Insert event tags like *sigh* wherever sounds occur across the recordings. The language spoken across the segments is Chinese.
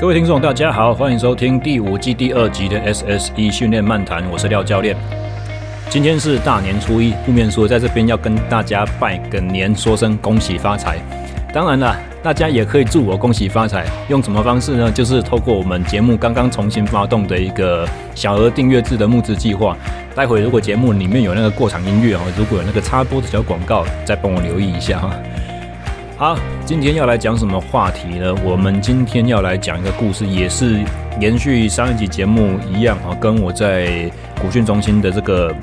各位听众，大家好，欢迎收听第五季第二集的 SSE 训练漫谈，我是廖教练。今天是大年初一，不免说在这边要跟大家拜个年，说声恭喜发财。当然了，大家也可以祝我恭喜发财，用什么方式呢？就是透过我们节目刚刚重新发动的一个小额订阅制的募资计划。待会如果节目里面有那个过场音乐哦，如果有那个插播的小广告，再帮我留意一下哈。好，今天要来讲什么话题呢？我们今天要来讲一个故事，也是延续上一集节目一样啊，跟我在古训中心的这个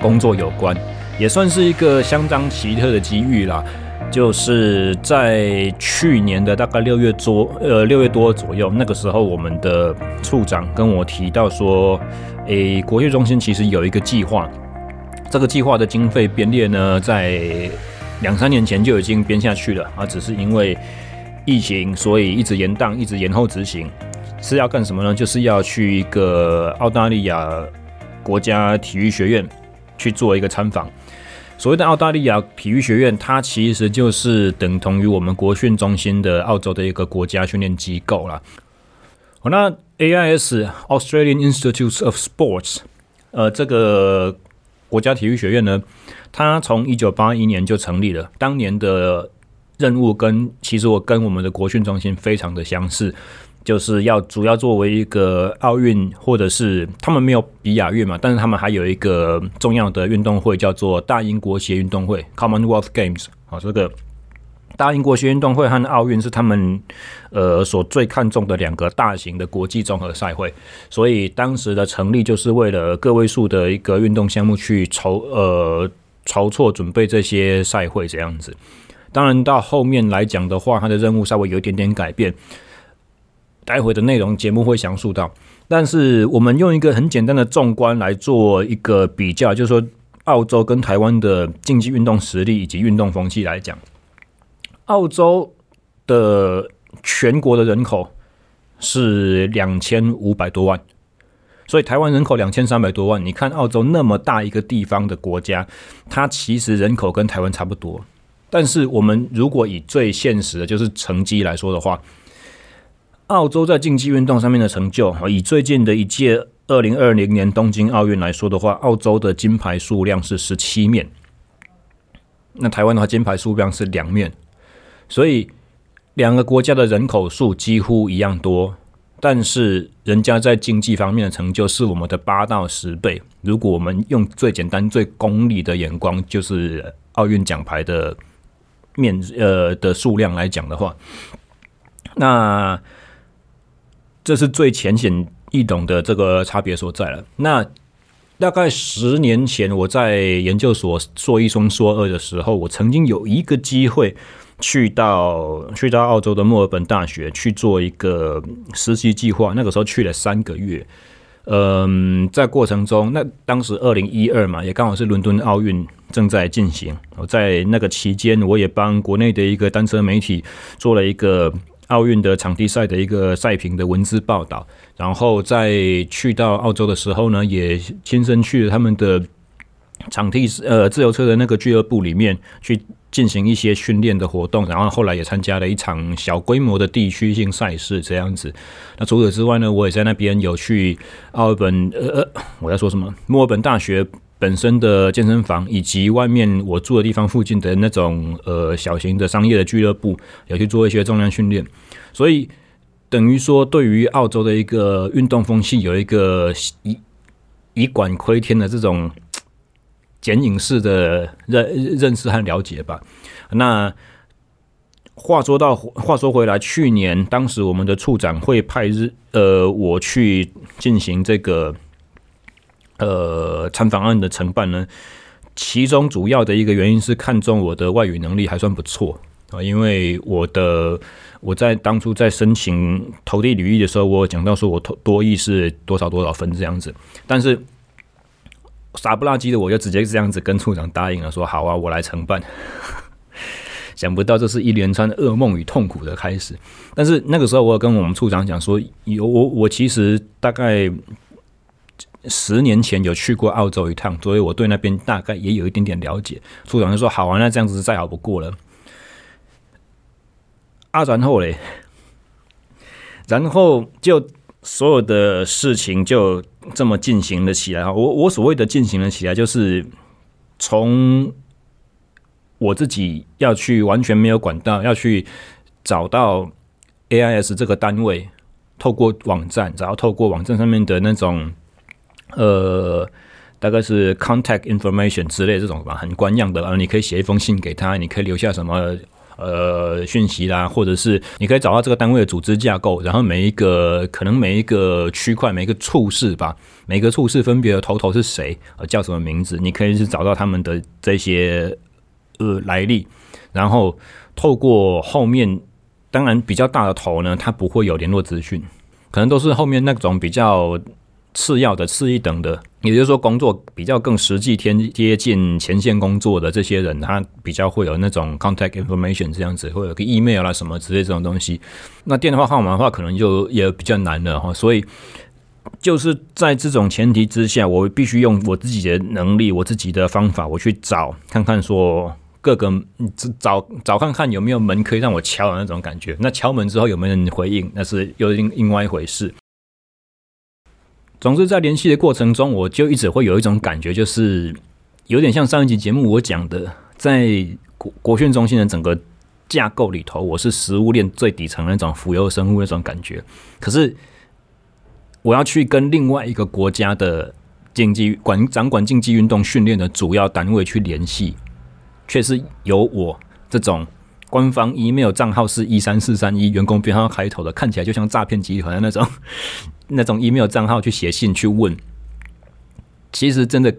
工作有关，也算是一个相当奇特的机遇啦。就是在去年的大概六月多，呃，六月多左右，那个时候我们的处长跟我提到说，诶，国训中心其实有一个计划，这个计划的经费编列呢，在两三年前就已经编下去了啊，只是因为疫情，所以一直延宕，一直延后执行。是要干什么呢？就是要去一个澳大利亚国家体育学院去做一个参访。所谓的澳大利亚体育学院，它其实就是等同于我们国训中心的澳洲的一个国家训练机构啦。好，那 AIS Australian Institute of Sports，呃，这个国家体育学院呢，它从一九八一年就成立了，当年的任务跟其实我跟我们的国训中心非常的相似，就是要主要作为一个奥运或者是他们没有比亚运嘛，但是他们还有一个重要的运动会叫做大英国协运动会 （Commonwealth Games） 好，这个大英国协运动会和奥运是他们呃所最看重的两个大型的国际综合赛会，所以当时的成立就是为了个位数的一个运动项目去筹呃。筹措准备这些赛会这样子，当然到后面来讲的话，它的任务稍微有一点点改变。待会的内容节目会详述到，但是我们用一个很简单的纵观来做一个比较，就是说澳洲跟台湾的竞技运动实力以及运动风气来讲，澳洲的全国的人口是两千五百多万。所以台湾人口两千三百多万，你看澳洲那么大一个地方的国家，它其实人口跟台湾差不多。但是我们如果以最现实的，就是成绩来说的话，澳洲在竞技运动上面的成就，以最近的一届二零二零年东京奥运来说的话，澳洲的金牌数量是十七面，那台湾的话金牌数量是两面，所以两个国家的人口数几乎一样多。但是人家在经济方面的成就是我们的八到十倍。如果我们用最简单、最功利的眼光，就是奥运奖牌的面呃的数量来讲的话，那这是最浅显易懂的这个差别所在了。那大概十年前我在研究所硕一、双硕二的时候，我曾经有一个机会。去到去到澳洲的墨尔本大学去做一个实习计划，那个时候去了三个月。嗯，在过程中，那当时二零一二嘛，也刚好是伦敦奥运正在进行。我在那个期间，我也帮国内的一个单车媒体做了一个奥运的场地赛的一个赛评的文字报道。然后在去到澳洲的时候呢，也亲身去了他们的场地呃自由车的那个俱乐部里面去。进行一些训练的活动，然后后来也参加了一场小规模的地区性赛事，这样子。那除此之外呢，我也在那边有去奥尔本，呃，我在说什么？墨尔本大学本身的健身房，以及外面我住的地方附近的那种呃小型的商业的俱乐部，有去做一些重量训练。所以等于说，对于澳洲的一个运动风气，有一个以以管窥天的这种。剪影式的认认识和了解吧。那话说到话说回来，去年当时我们的处长会派日呃我去进行这个呃参访案的承办呢，其中主要的一个原因是看中我的外语能力还算不错啊，因为我的我在当初在申请投递履历的时候，我讲到说我多多益是多少多少分这样子，但是。傻不拉几的，我就直接这样子跟处长答应了，说好啊，我来承办。*laughs* 想不到这是一连串噩梦与痛苦的开始。但是那个时候，我有跟我们处长讲说，有我我其实大概十年前有去过澳洲一趟，所以我对那边大概也有一点点了解。处长就说好啊，那这样子再好不过了。啊，然后嘞，然后就所有的事情就这么进行了起来。我我所谓的进行了起来，就是从我自己要去完全没有管道，要去找到 AIS 这个单位，透过网站，然后透过网站上面的那种呃。大概是 contact information 之类这种吧，很官样的。啊，你可以写一封信给他，你可以留下什么呃讯息啦，或者是你可以找到这个单位的组织架构，然后每一个可能每一个区块每一个处室吧，每个处室分别的头头是谁，呃，叫什么名字，你可以去找到他们的这些呃来历，然后透过后面，当然比较大的头呢，它不会有联络资讯，可能都是后面那种比较。次要的、次一等的，也就是说，工作比较更实际、贴接近前线工作的这些人，他比较会有那种 contact information 这样子，会有个 email 啦什么之类这种东西。那电话号码的话，可能就也比较难了哈。所以，就是在这种前提之下，我必须用我自己的能力、我自己的方法，我去找看看说各个找找看看有没有门可以让我敲的那种感觉。那敲门之后有没有人回应，那是又另另外一回事。总之，在联系的过程中，我就一直会有一种感觉，就是有点像上一集节目我讲的，在国国训中心的整个架构里头，我是食物链最底层的那种浮游生物那种感觉。可是，我要去跟另外一个国家的竞技管掌管竞技运动训练的主要单位去联系，却是由我这种官方 email 账号是一三四三一员工编号开头的，看起来就像诈骗集团的那种。那种 email 账号去写信去问，其实真的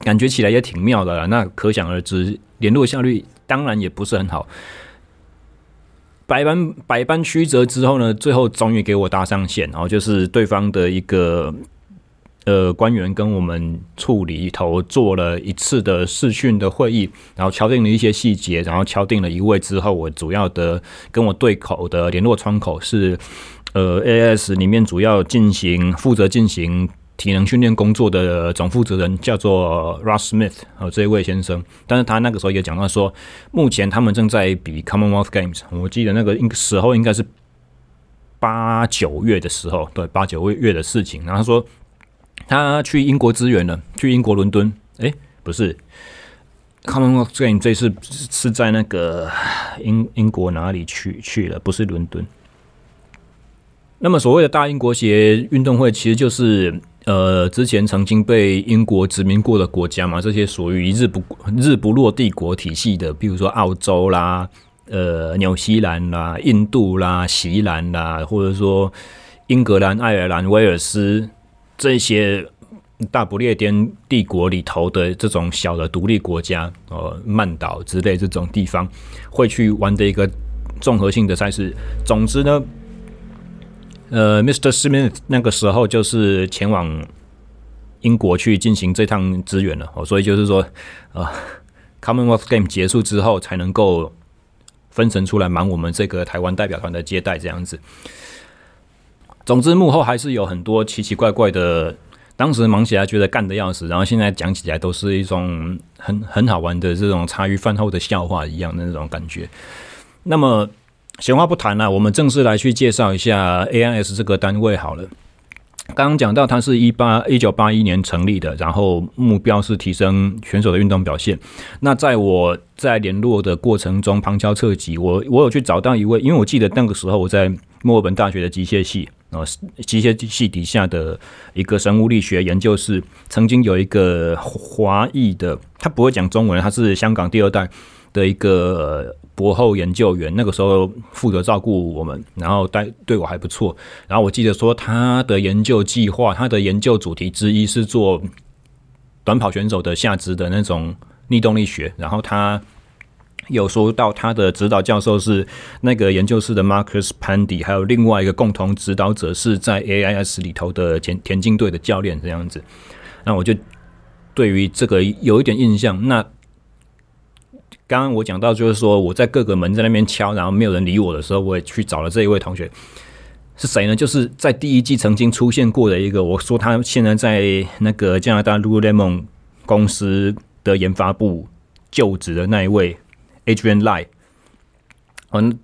感觉起来也挺妙的啦。那可想而知，联络效率当然也不是很好。百般百般曲折之后呢，最后终于给我搭上线，然后就是对方的一个呃官员跟我们处里头做了一次的视讯的会议，然后敲定了一些细节，然后敲定了一位之后，我主要的跟我对口的联络窗口是。呃，A.S. 里面主要进行负责进行体能训练工作的总负责人叫做 Russ Smith，呃，这一位先生。但是他那个时候也讲到说，目前他们正在比 Commonwealth Games，我记得那个时候应该是八九月的时候，对，八九月月的事情。然后他说他去英国支援了，去英国伦敦，诶，不是 Commonwealth Games 这次是在那个英英国哪里去去了？不是伦敦。那么，所谓的大英国协运动会，其实就是呃，之前曾经被英国殖民过的国家嘛，这些属于日不日不落帝国体系的，比如说澳洲啦、呃，纽西兰啦、印度啦、锡兰啦，或者说英格兰、爱尔兰、威尔斯这些大不列颠帝国里头的这种小的独立国家，呃，曼岛之类这种地方会去玩的一个综合性的赛事。总之呢。呃，Mr. Smith 那个时候就是前往英国去进行这趟支援了，哦，所以就是说，呃，Commonwealth Game 结束之后才能够分神出来忙我们这个台湾代表团的接待这样子。总之幕后还是有很多奇奇怪怪的，当时忙起来觉得干得要死，然后现在讲起来都是一种很很好玩的这种茶余饭后的笑话一样的那种感觉。那么。闲话不谈了，我们正式来去介绍一下 AIS 这个单位好了。刚刚讲到，它是一八一九八一年成立的，然后目标是提升选手的运动表现。那在我在联络的过程中，旁敲侧击，我我有去找到一位，因为我记得那个时候我在墨尔本大学的机械系啊，机械系底下的一个生物力学研究室，曾经有一个华裔的，他不会讲中文，他是香港第二代的一个。博后研究员那个时候负责照顾我们，然后带对我还不错。然后我记得说他的研究计划，他的研究主题之一是做短跑选手的下肢的那种逆动力学。然后他有说到他的指导教授是那个研究室的 Marcus Pandy，还有另外一个共同指导者是在 AIS 里头的田田径队的教练这样子。那我就对于这个有一点印象。那刚刚我讲到，就是说我在各个门在那边敲，然后没有人理我的时候，我也去找了这一位同学，是谁呢？就是在第一季曾经出现过的一个，我说他现在在那个加拿大 Lululemon 公司的研发部就职的那一位 Adrian Lai。嗯，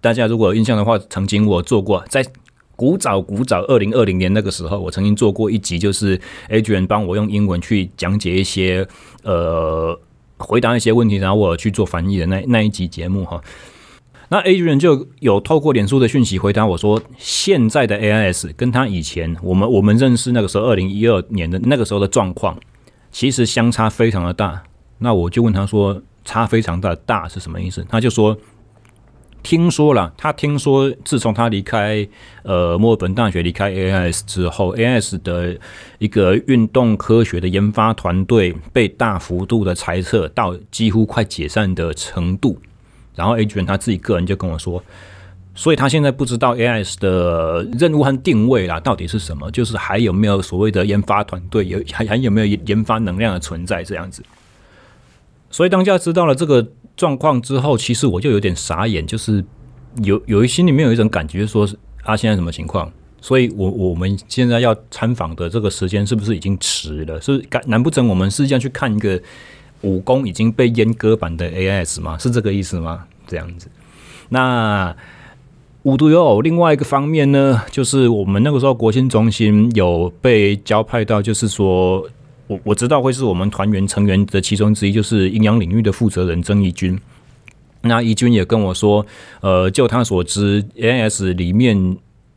大家如果有印象的话，曾经我做过在古早古早，二零二零年那个时候，我曾经做过一集，就是 Adrian 帮我用英文去讲解一些呃，回答一些问题，然后我去做翻译的那那一集节目哈。那 A 人就有透过脸书的讯息回答我说，现在的 AIS 跟他以前我们我们认识那个时候二零一二年的那个时候的状况，其实相差非常的大。那我就问他说，差非常大，大是什么意思？他就说。听说了，他听说，自从他离开呃墨尔本大学离开 AIS 之后，AIS 的一个运动科学的研发团队被大幅度的裁撤到几乎快解散的程度。然后 Adrian 他自己个人就跟我说，所以他现在不知道 AIS 的任务和定位啦到底是什么，就是还有没有所谓的研发团队，有还还有没有研发能量的存在这样子。所以当下知道了这个。状况之后，其实我就有点傻眼，就是有有一心里面有一种感觉，说是啊，现在什么情况？所以我我们现在要参访的这个时间是不是已经迟了？是赶难不成我们是要去看一个武功已经被阉割版的 AS 吗？是这个意思吗？这样子。那无独有偶，另外一个方面呢，就是我们那个时候国庆中心有被交派到，就是说。我我知道会是我们团员成员的其中之一，就是阴阳领域的负责人曾义军。那义军也跟我说，呃，就他所知，NS 里面。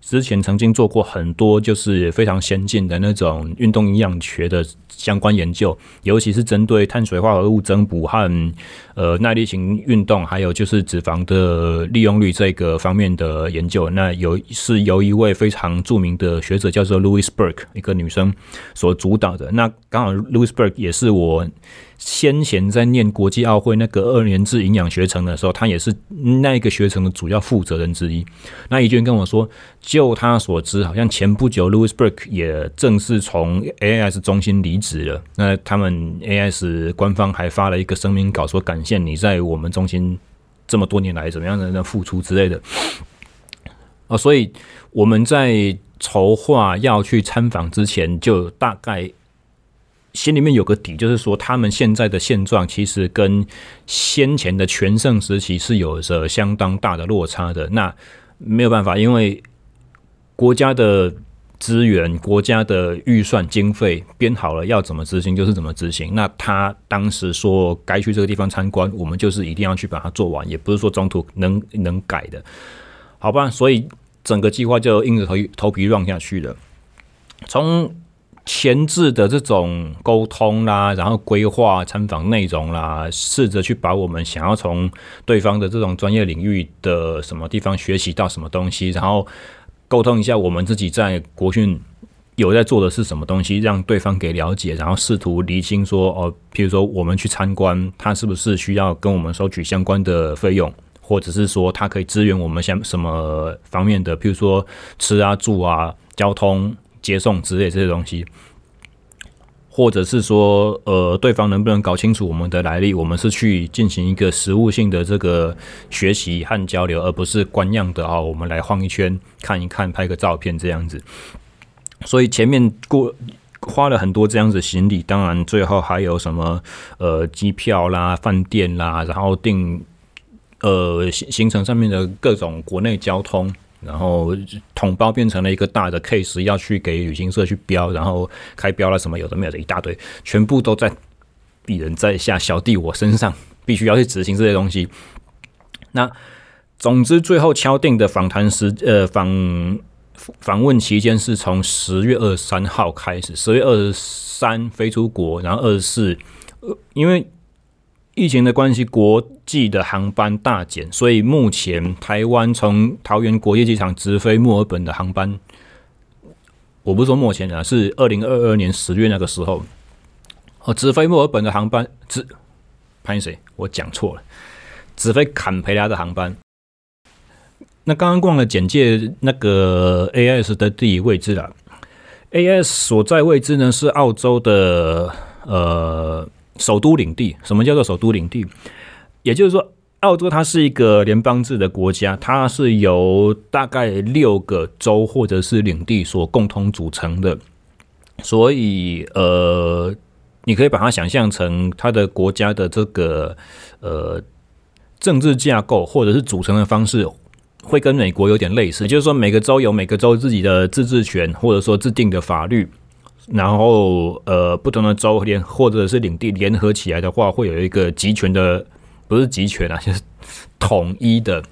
之前曾经做过很多就是非常先进的那种运动营养学的相关研究，尤其是针对碳水化合物增补和呃耐力型运动，还有就是脂肪的利用率这个方面的研究。那有是由一位非常著名的学者叫做 Louis Burke，一个女生所主导的。那刚好 Louis Burke 也是我。先前在念国际奥会那个二年制营养学程的时候，他也是那个学程的主要负责人之一。那义军跟我说，就他所知，好像前不久，Louis Burke 也正式从 AIS 中心离职了。那他们 AIS 官方还发了一个声明稿，说感谢你在我们中心这么多年来怎么样的付出之类的。哦，所以我们在筹划要去参访之前，就大概。心里面有个底，就是说他们现在的现状其实跟先前的全盛时期是有着相当大的落差的。那没有办法，因为国家的资源、国家的预算经费编好了，要怎么执行就是怎么执行。那他当时说该去这个地方参观，我们就是一定要去把它做完，也不是说中途能能改的，好吧？所以整个计划就硬着头头皮让下去了。从前置的这种沟通啦，然后规划参访内容啦，试着去把我们想要从对方的这种专业领域的什么地方学习到什么东西，然后沟通一下我们自己在国训有在做的是什么东西，让对方给了解，然后试图厘清说哦，譬如说我们去参观，他是不是需要跟我们收取相关的费用，或者是说他可以支援我们像什么方面的，譬如说吃啊、住啊、交通。接送之类这些东西，或者是说，呃，对方能不能搞清楚我们的来历？我们是去进行一个实物性的这个学习和交流，而不是官样的啊。我们来晃一圈，看一看，拍个照片这样子。所以前面过花了很多这样子行李，当然最后还有什么呃机票啦、饭店啦，然后订呃行行程上面的各种国内交通。然后统包变成了一个大的 case，要去给旅行社去标，然后开标了什么有的没有的一大堆，全部都在鄙人在下小弟我身上，必须要去执行这些东西。那总之最后敲定的访谈时，呃访访问期间是从十月二十三号开始，十月二十三飞出国，然后二十四，因为。疫情的关系，国际的航班大减，所以目前台湾从桃园国际机场直飞墨尔本的航班，我不是说目前啊，是二零二二年十月那个时候，哦，直飞墨尔本的航班，直，潘谁？我讲错了，直飞坎培拉的航班。那刚刚逛了简介那个 A S 的地理位置了，A S 所在位置呢是澳洲的呃。首都领地，什么叫做首都领地？也就是说，澳洲它是一个联邦制的国家，它是由大概六个州或者是领地所共同组成的。所以，呃，你可以把它想象成它的国家的这个呃政治架构或者是组成的方式，会跟美国有点类似，也就是说每个州有每个州自己的自治权，或者说制定的法律，然后呃不同的州联或者是领地联合起来的话，会有一个集权的，不是集权啊，*laughs* 就是统一的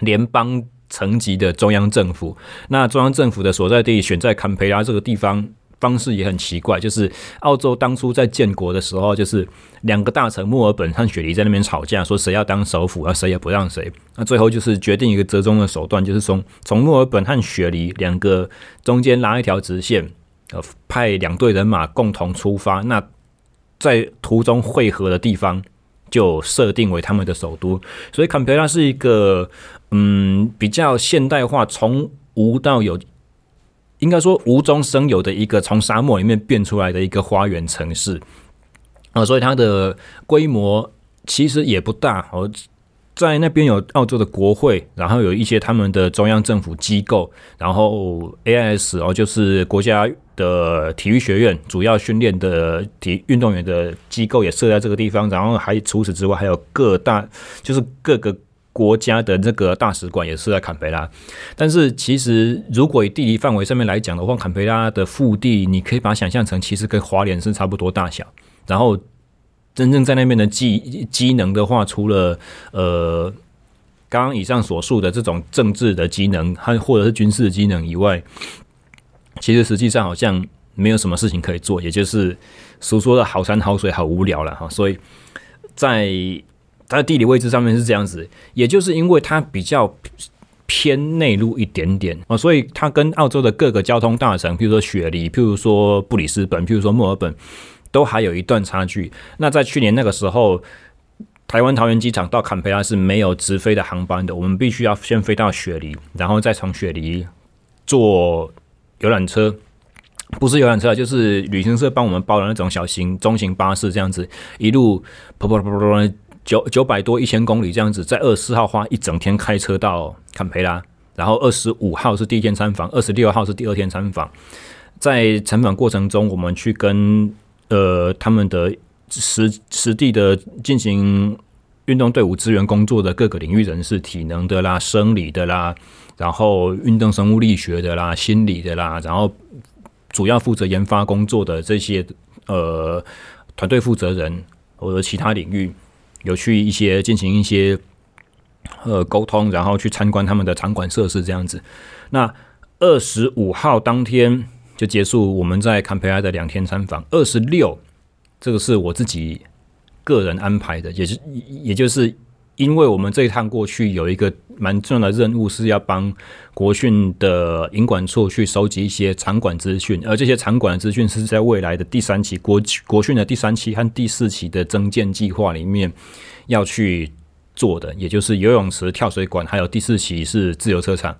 联邦层级的中央政府。那中央政府的所在地选在坎培拉这个地方。方式也很奇怪，就是澳洲当初在建国的时候，就是两个大臣墨尔本和雪梨在那边吵架，说谁要当首府，啊，谁也不让谁。那最后就是决定一个折中的手段，就是从从墨尔本和雪梨两个中间拉一条直线，呃，派两队人马共同出发，那在途中汇合的地方就设定为他们的首都。所以坎培拉是一个嗯比较现代化，从无到有。应该说无中生有的一个从沙漠里面变出来的一个花园城市啊，所以它的规模其实也不大哦。在那边有澳洲的国会，然后有一些他们的中央政府机构，然后 AIS 哦，就是国家的体育学院，主要训练的体运动员的机构也设在这个地方。然后还除此之外，还有各大就是各个。国家的这个大使馆也设在坎培拉，但是其实如果以地理范围上面来讲的话，坎培拉的腹地你可以把它想象成其实跟华联是差不多大小。然后真正在那边的机机能的话，除了呃刚刚以上所述的这种政治的机能和或者是军事的机能以外，其实实际上好像没有什么事情可以做，也就是所说的好山好水好无聊了哈。所以在它的地理位置上面是这样子，也就是因为它比较偏内陆一点点啊，所以它跟澳洲的各个交通大城，譬如说雪梨，譬如说布里斯本，譬如说墨尔本，都还有一段差距。那在去年那个时候，台湾桃园机场到坎培拉是没有直飞的航班的，我们必须要先飞到雪梨，然后再从雪梨坐游览车，不是游览车，就是旅行社帮我们包的那种小型中型巴士，这样子一路噗噗噗噗噗。九九百多一千公里这样子，在二十四号花一整天开车到坎培拉，然后二十五号是第一天参访，二十六号是第二天参访。在参访过程中，我们去跟呃他们的实实地的进行运动队伍支援工作的各个领域人士，体能的啦、生理的啦，然后运动生物力学的啦、心理的啦，然后主要负责研发工作的这些呃团队负责人或者其他领域。有去一些进行一些呃沟通，然后去参观他们的场馆设施这样子。那二十五号当天就结束我们在坎培拉的两天参访。二十六，这个是我自己个人安排的，也是也就是。因为我们这一趟过去有一个蛮重要的任务，是要帮国训的营管处去收集一些场馆资讯，而这些场馆资讯是在未来的第三期国国训的第三期和第四期的增建计划里面要去做的，也就是游泳池、跳水馆，还有第四期是自由车场。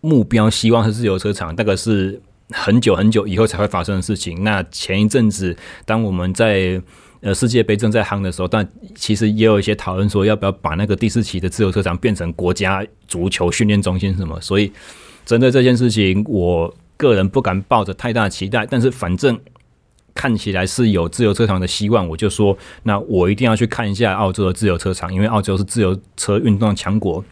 目标希望是自由车场，那个是很久很久以后才会发生的事情。那前一阵子，当我们在呃，世界杯正在夯的时候，但其实也有一些讨论说，要不要把那个第四期的自由车场变成国家足球训练中心什么？所以，针对这件事情，我个人不敢抱着太大期待，但是反正看起来是有自由车场的希望，我就说，那我一定要去看一下澳洲的自由车场，因为澳洲是自由车运动强国，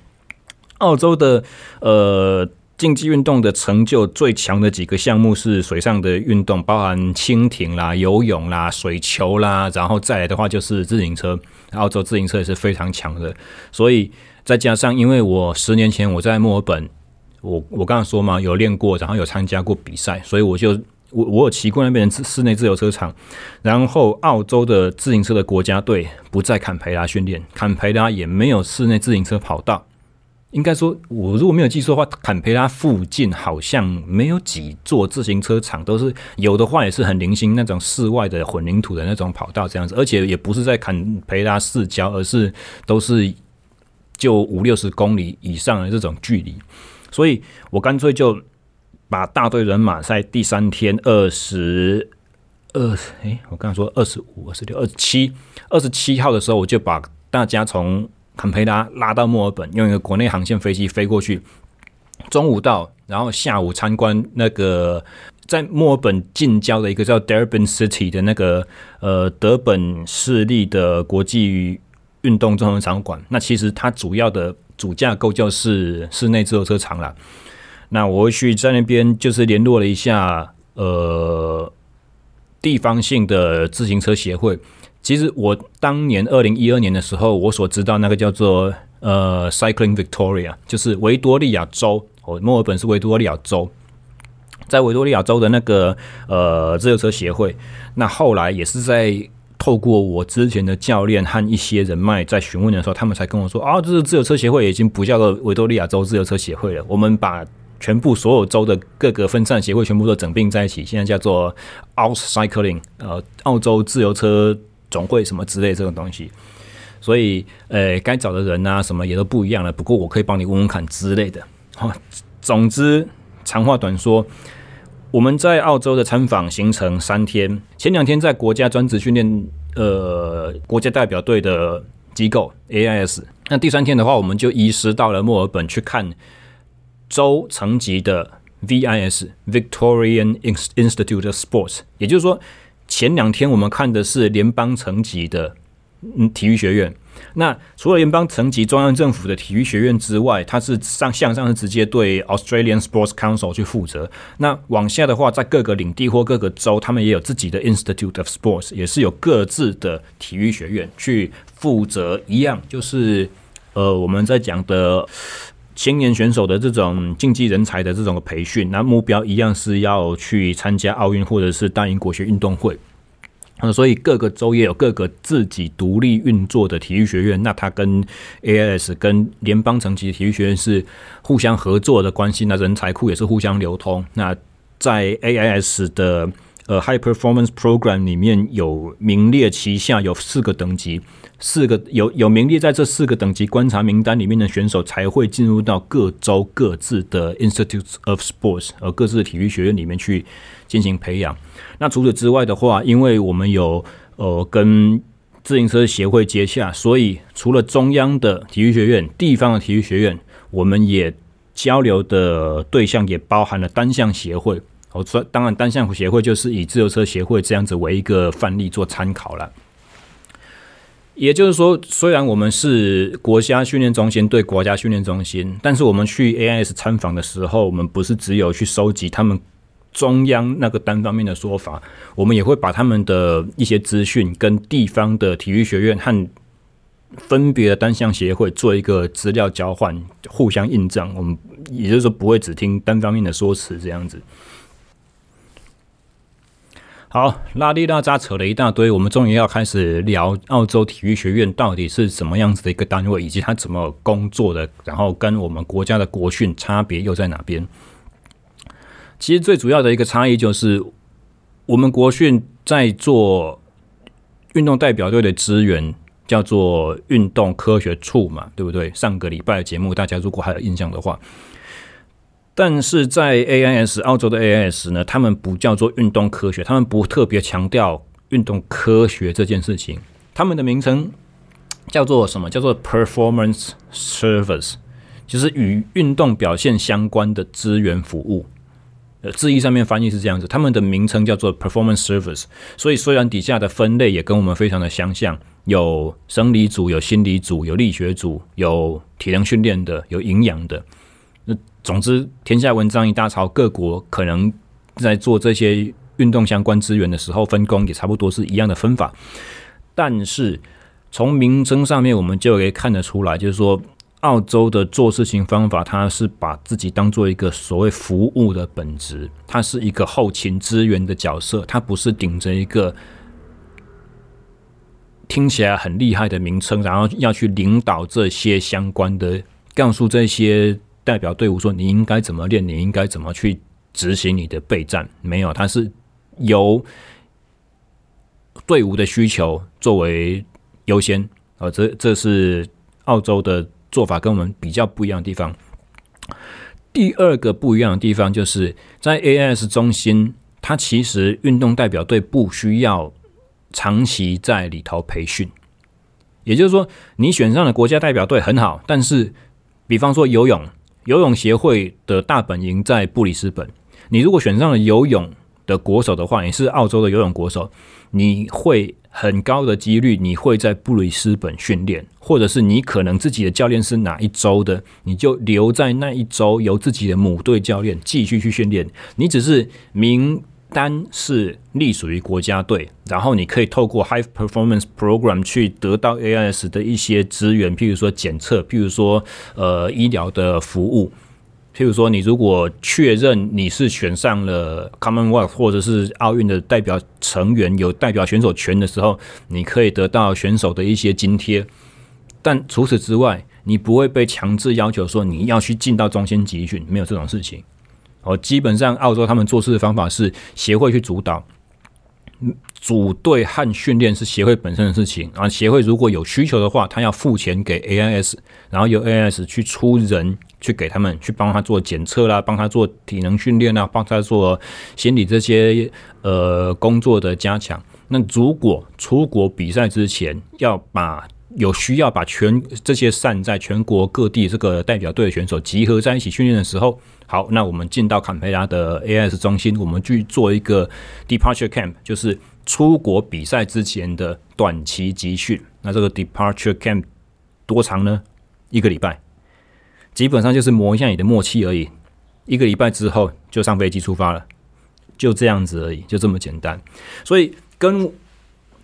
澳洲的呃。竞技运动的成就最强的几个项目是水上的运动，包含蜻蜓啦、游泳啦、水球啦，然后再来的话就是自行车。澳洲自行车也是非常强的，所以再加上，因为我十年前我在墨尔本，我我刚刚说嘛，有练过，然后有参加过比赛，所以我就我我有骑过那边的室内自由车场。然后澳洲的自行车的国家队不在坎培拉训练，坎培拉也没有室内自行车跑道。应该说，我如果没有记错的话，坎培拉附近好像没有几座自行车场，都是有的话也是很零星那种室外的混凝土的那种跑道这样子，而且也不是在坎培拉市郊，而是都是就五六十公里以上的这种距离，所以我干脆就把大队人马在第三天二十二，哎，我刚刚说二十五、二十六、二十七、二十七号的时候，我就把大家从。坎培拉拉到墨尔本，用一个国内航线飞机飞过去，中午到，然后下午参观那个在墨尔本近郊的一个叫 Durban City 的那个呃德本市立的国际运动综合场馆。那其实它主要的主架构就是室内自由车场了。那我会去在那边就是联络了一下，呃，地方性的自行车协会。其实我当年二零一二年的时候，我所知道那个叫做呃 Cycling Victoria，就是维多利亚州。哦，墨尔本是维多利亚州，在维多利亚州的那个呃自由车协会。那后来也是在。透过我之前的教练和一些人脉在询问的时候，他们才跟我说：“啊，这是自由车协会已经不叫做维多利亚州自由车协会了，我们把全部所有州的各个分散协会全部都整并在一起，现在叫做 Out Cycling，呃，澳洲自由车总会什么之类这种东西。所以，呃，该找的人啊，什么也都不一样了。不过，我可以帮你问问看之类的。好，总之，长话短说。”我们在澳洲的参访行程三天，前两天在国家专职训练，呃，国家代表队的机构 AIS。那第三天的话，我们就移师到了墨尔本去看州层级的 VIS（Victorian Institute of Sports）。也就是说，前两天我们看的是联邦层级的嗯体育学院。那除了联邦层级中央政府的体育学院之外，它是上向上是直接对 Australian Sports Council 去负责。那往下的话，在各个领地或各个州，他们也有自己的 Institute of Sports，也是有各自的体育学院去负责。一样就是呃，我们在讲的青年选手的这种竞技人才的这种培训，那目标一样是要去参加奥运或者是大英国学运动会。那所以各个州也有各个自己独立运作的体育学院，那它跟 AIS 跟联邦层级体育学院是互相合作的关系，那人才库也是互相流通。那在 AIS 的呃 High Performance Program 里面有名列旗下有四个等级，四个有有名列在这四个等级观察名单里面的选手才会进入到各州各自的 Institutes of Sports 和各自的体育学院里面去进行培养。那除此之外的话，因为我们有呃跟自行车协会接洽，所以除了中央的体育学院、地方的体育学院，我们也交流的对象也包含了单项协会。哦，说当然单项协会就是以自由车协会这样子为一个范例做参考了。也就是说，虽然我们是国家训练中心对国家训练中心，但是我们去 AIS 参访的时候，我们不是只有去收集他们。中央那个单方面的说法，我们也会把他们的一些资讯跟地方的体育学院和分别的单项协会做一个资料交换，互相印证。我们也就是说不会只听单方面的说辞这样子。好，拉里拉杂扯了一大堆，我们终于要开始聊澳洲体育学院到底是什么样子的一个单位，以及它怎么工作的，然后跟我们国家的国训差别又在哪边？其实最主要的一个差异就是，我们国训在做运动代表队的资源叫做运动科学处嘛，对不对？上个礼拜的节目，大家如果还有印象的话，但是在 AIS 澳洲的 AIS 呢，他们不叫做运动科学，他们不特别强调运动科学这件事情，他们的名称叫做什么？叫做 Performance Service，就是与运动表现相关的资源服务。呃，字义上面翻译是这样子，他们的名称叫做 Performance Service，所以虽然底下的分类也跟我们非常的相像，有生理组、有心理组、有力学组、有体能训练的、有营养的。总之，天下文章一大抄，各国可能在做这些运动相关资源的时候，分工也差不多是一样的分法。但是从名称上面，我们就可以看得出来，就是说。澳洲的做事情方法，它是把自己当做一个所谓服务的本质，它是一个后勤支援的角色，它不是顶着一个听起来很厉害的名称，然后要去领导这些相关的，告诉这些代表队伍说你应该怎么练，你应该怎么去执行你的备战。没有，它是由队伍的需求作为优先，啊，这这是澳洲的。做法跟我们比较不一样的地方。第二个不一样的地方，就是在 AS 中心，它其实运动代表队不需要长期在里头培训。也就是说，你选上了国家代表队很好，但是，比方说游泳，游泳协会的大本营在布里斯本。你如果选上了游泳的国手的话，你是澳洲的游泳国手，你会很高的几率你会在布里斯本训练，或者是你可能自己的教练是哪一周的，你就留在那一周，由自己的母队教练继续去训练。你只是名单是隶属于国家队，然后你可以透过 High Performance Program 去得到 AIS 的一些资源，譬如说检测，譬如说呃医疗的服务。譬如说，你如果确认你是选上了 Commonwealth 或者是奥运的代表成员，有代表选手权的时候，你可以得到选手的一些津贴。但除此之外，你不会被强制要求说你要去进到中心集训，没有这种事情。哦，基本上澳洲他们做事的方法是协会去主导。组队和训练是协会本身的事情啊。协会如果有需求的话，他要付钱给 AIS，然后由 AIS 去出人去给他们，去帮他做检测啦，帮他做体能训练啦，帮他做心理这些呃工作的加强。那如果出国比赛之前要把有需要把全这些散在全国各地这个代表队的选手集合在一起训练的时候，好，那我们进到坎培拉的 AS 中心，我们去做一个 departure camp，就是出国比赛之前的短期集训。那这个 departure camp 多长呢？一个礼拜，基本上就是磨一下你的默契而已。一个礼拜之后就上飞机出发了，就这样子而已，就这么简单。所以跟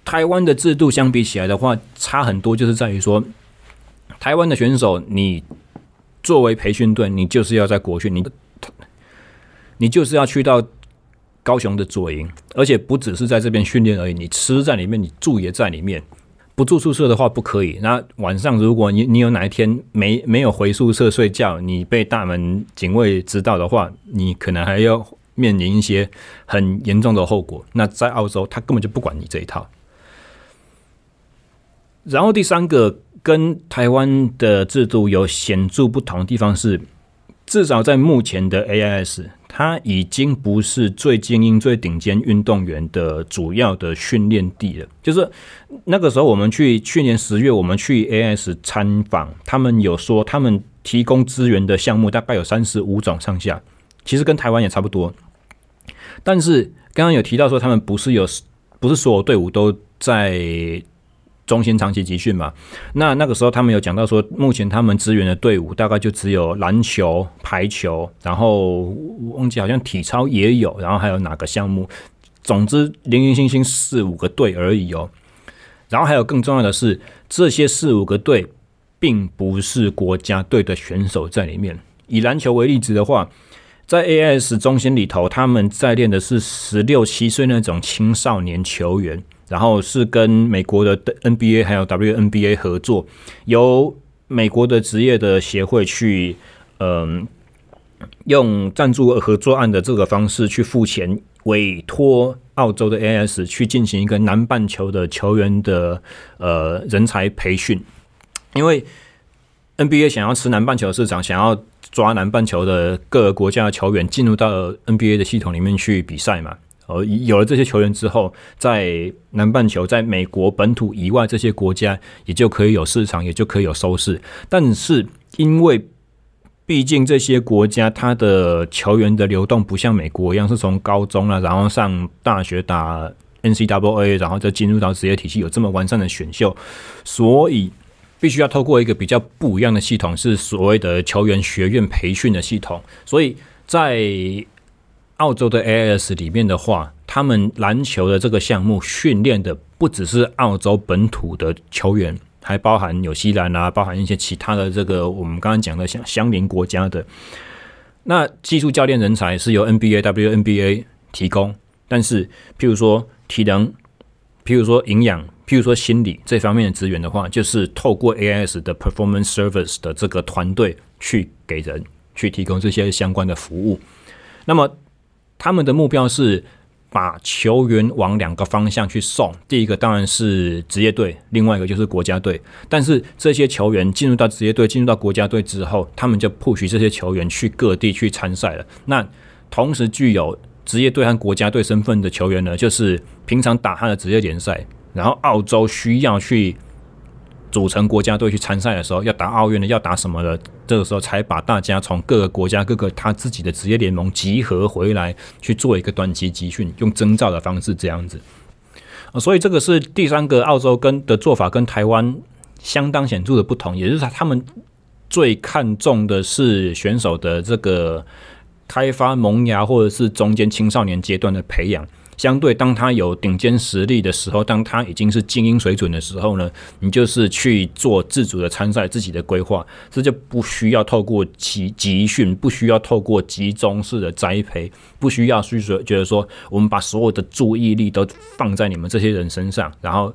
台湾的制度相比起来的话，差很多，就是在于说，台湾的选手，你作为培训队，你就是要在国训，你 *coughs* 你就是要去到高雄的左营，而且不只是在这边训练而已，你吃在里面，你住也在里面。不住宿舍的话不可以。那晚上如果你你有哪一天没没有回宿舍睡觉，你被大门警卫知道的话，你可能还要面临一些很严重的后果。那在澳洲，他根本就不管你这一套。然后第三个跟台湾的制度有显著不同的地方是，至少在目前的 AIS，它已经不是最精英、最顶尖运动员的主要的训练地了。就是那个时候，我们去去年十月，我们去 AIS 参访，他们有说他们提供资源的项目大概有三十五种上下，其实跟台湾也差不多。但是刚刚有提到说，他们不是有，不是所有队伍都在。中心长期集训嘛，那那个时候他们有讲到说，目前他们支援的队伍大概就只有篮球、排球，然后忘记好像体操也有，然后还有哪个项目，总之零零星星四五个队而已哦。然后还有更重要的是，这些四五个队并不是国家队的选手在里面。以篮球为例子的话，在 AS 中心里头，他们在练的是十六七岁那种青少年球员。然后是跟美国的 NBA 还有 WNBA 合作，由美国的职业的协会去，嗯，用赞助合作案的这个方式去付钱，委托澳洲的 AS 去进行一个南半球的球员的呃人才培训，因为 NBA 想要吃南半球市场，想要抓南半球的各个国家的球员进入到 NBA 的系统里面去比赛嘛。呃，有了这些球员之后，在南半球，在美国本土以外这些国家，也就可以有市场，也就可以有收视。但是，因为毕竟这些国家它的球员的流动不像美国一样，是从高中了，然后上大学打 NCAA，然后再进入到职业体系，有这么完善的选秀，所以必须要透过一个比较不一样的系统，是所谓的球员学院培训的系统。所以在澳洲的 AIS 里面的话，他们篮球的这个项目训练的不只是澳洲本土的球员，还包含纽西兰啊，包含一些其他的这个我们刚刚讲的相相邻国家的。那技术教练人才是由 NBA、WNBA 提供，但是譬如说体能，譬如说营养，譬如说心理这方面的资源的话，就是透过 AIS 的 Performance Service 的这个团队去给人去提供这些相关的服务。那么他们的目标是把球员往两个方向去送，第一个当然是职业队，另外一个就是国家队。但是这些球员进入到职业队、进入到国家队之后，他们就 push 这些球员去各地去参赛了。那同时具有职业队和国家队身份的球员呢，就是平常打他的职业联赛，然后澳洲需要去。组成国家队去参赛的时候，要打奥运的，要打什么的，这个时候才把大家从各个国家、各个他自己的职业联盟集合回来，去做一个短期集训，用征召的方式这样子。所以这个是第三个澳洲跟的做法跟台湾相当显著的不同，也就是他们最看重的是选手的这个开发萌芽或者是中间青少年阶段的培养。相对，当他有顶尖实力的时候，当他已经是精英水准的时候呢，你就是去做自主的参赛、自己的规划，这就不需要透过集集训，不需要透过集中式的栽培，不需要去说觉得说我们把所有的注意力都放在你们这些人身上，然后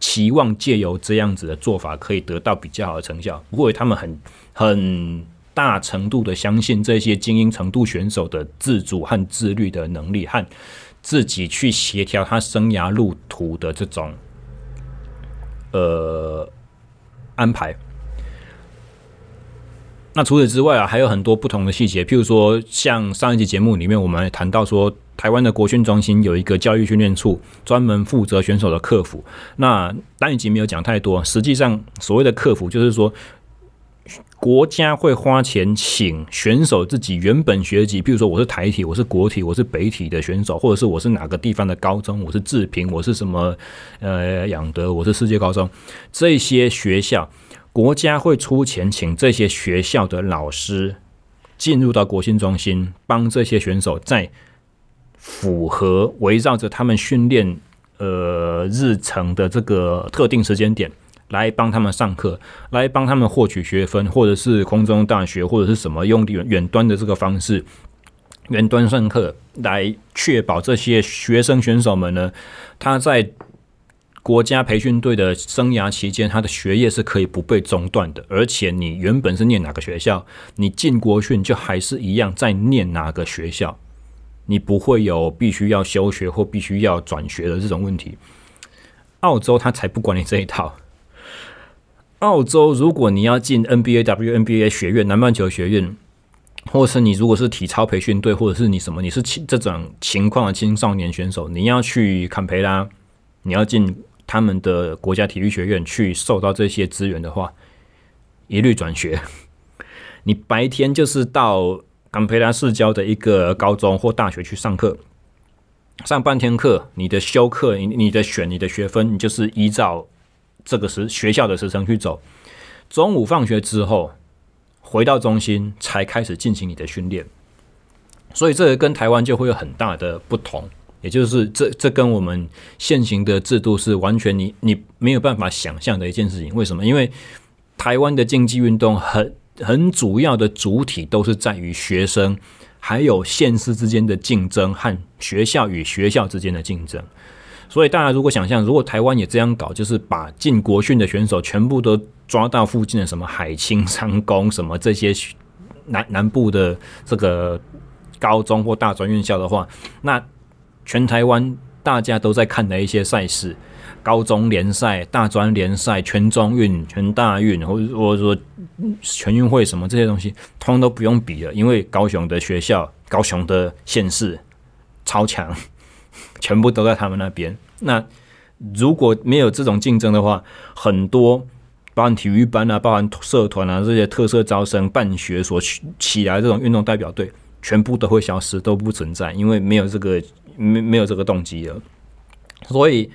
期望借由这样子的做法可以得到比较好的成效。不过他们很很大程度的相信这些精英程度选手的自主和自律的能力和。自己去协调他生涯路途的这种呃安排。那除此之外啊，还有很多不同的细节，譬如说，像上一集节目里面，我们谈到说，台湾的国训中心有一个教育训练处，专门负责选手的克服。那单一集没有讲太多，实际上所谓的克服，就是说。国家会花钱请选手自己原本学籍，比如说我是台体，我是国体，我是北体的选手，或者是我是哪个地方的高中，我是志平，我是什么呃养德，我是世界高中，这些学校国家会出钱请这些学校的老师进入到国训中心，帮这些选手在符合围绕着他们训练呃日程的这个特定时间点。来帮他们上课，来帮他们获取学分，或者是空中大学，或者是什么用远远端的这个方式，远端上课，来确保这些学生选手们呢，他在国家培训队的生涯期间，他的学业是可以不被中断的。而且你原本是念哪个学校，你进国训就还是一样在念哪个学校，你不会有必须要休学或必须要转学的这种问题。澳洲他才不管你这一套。澳洲，如果你要进 NBA、WNBA 学院、南半球学院，或是你如果是体操培训队，或者是你什么，你是这种情况的青少年选手，你要去坎培拉，你要进他们的国家体育学院去受到这些资源的话，一律转学。你白天就是到坎培拉市郊的一个高中或大学去上课，上半天课，你的修课，你你的选你的学分，你就是依照。这个是学校的时程去走，中午放学之后回到中心才开始进行你的训练，所以这个跟台湾就会有很大的不同，也就是这这跟我们现行的制度是完全你你没有办法想象的一件事情。为什么？因为台湾的竞技运动很很主要的主体都是在于学生还有县市之间的竞争和学校与学校之间的竞争。所以大家如果想象，如果台湾也这样搞，就是把进国训的选手全部都抓到附近的什么海青、三公什么这些南南部的这个高中或大专院校的话，那全台湾大家都在看的一些赛事，高中联赛、大专联赛、全中运、全大运，或者或者说全运会什么这些东西，通通都不用比了，因为高雄的学校、高雄的县市超强。全部都在他们那边。那如果没有这种竞争的话，很多包含体育班啊、包含社团啊这些特色招生办学所起来这种运动代表队，全部都会消失，都不存在，因为没有这个没没有这个动机了。所以，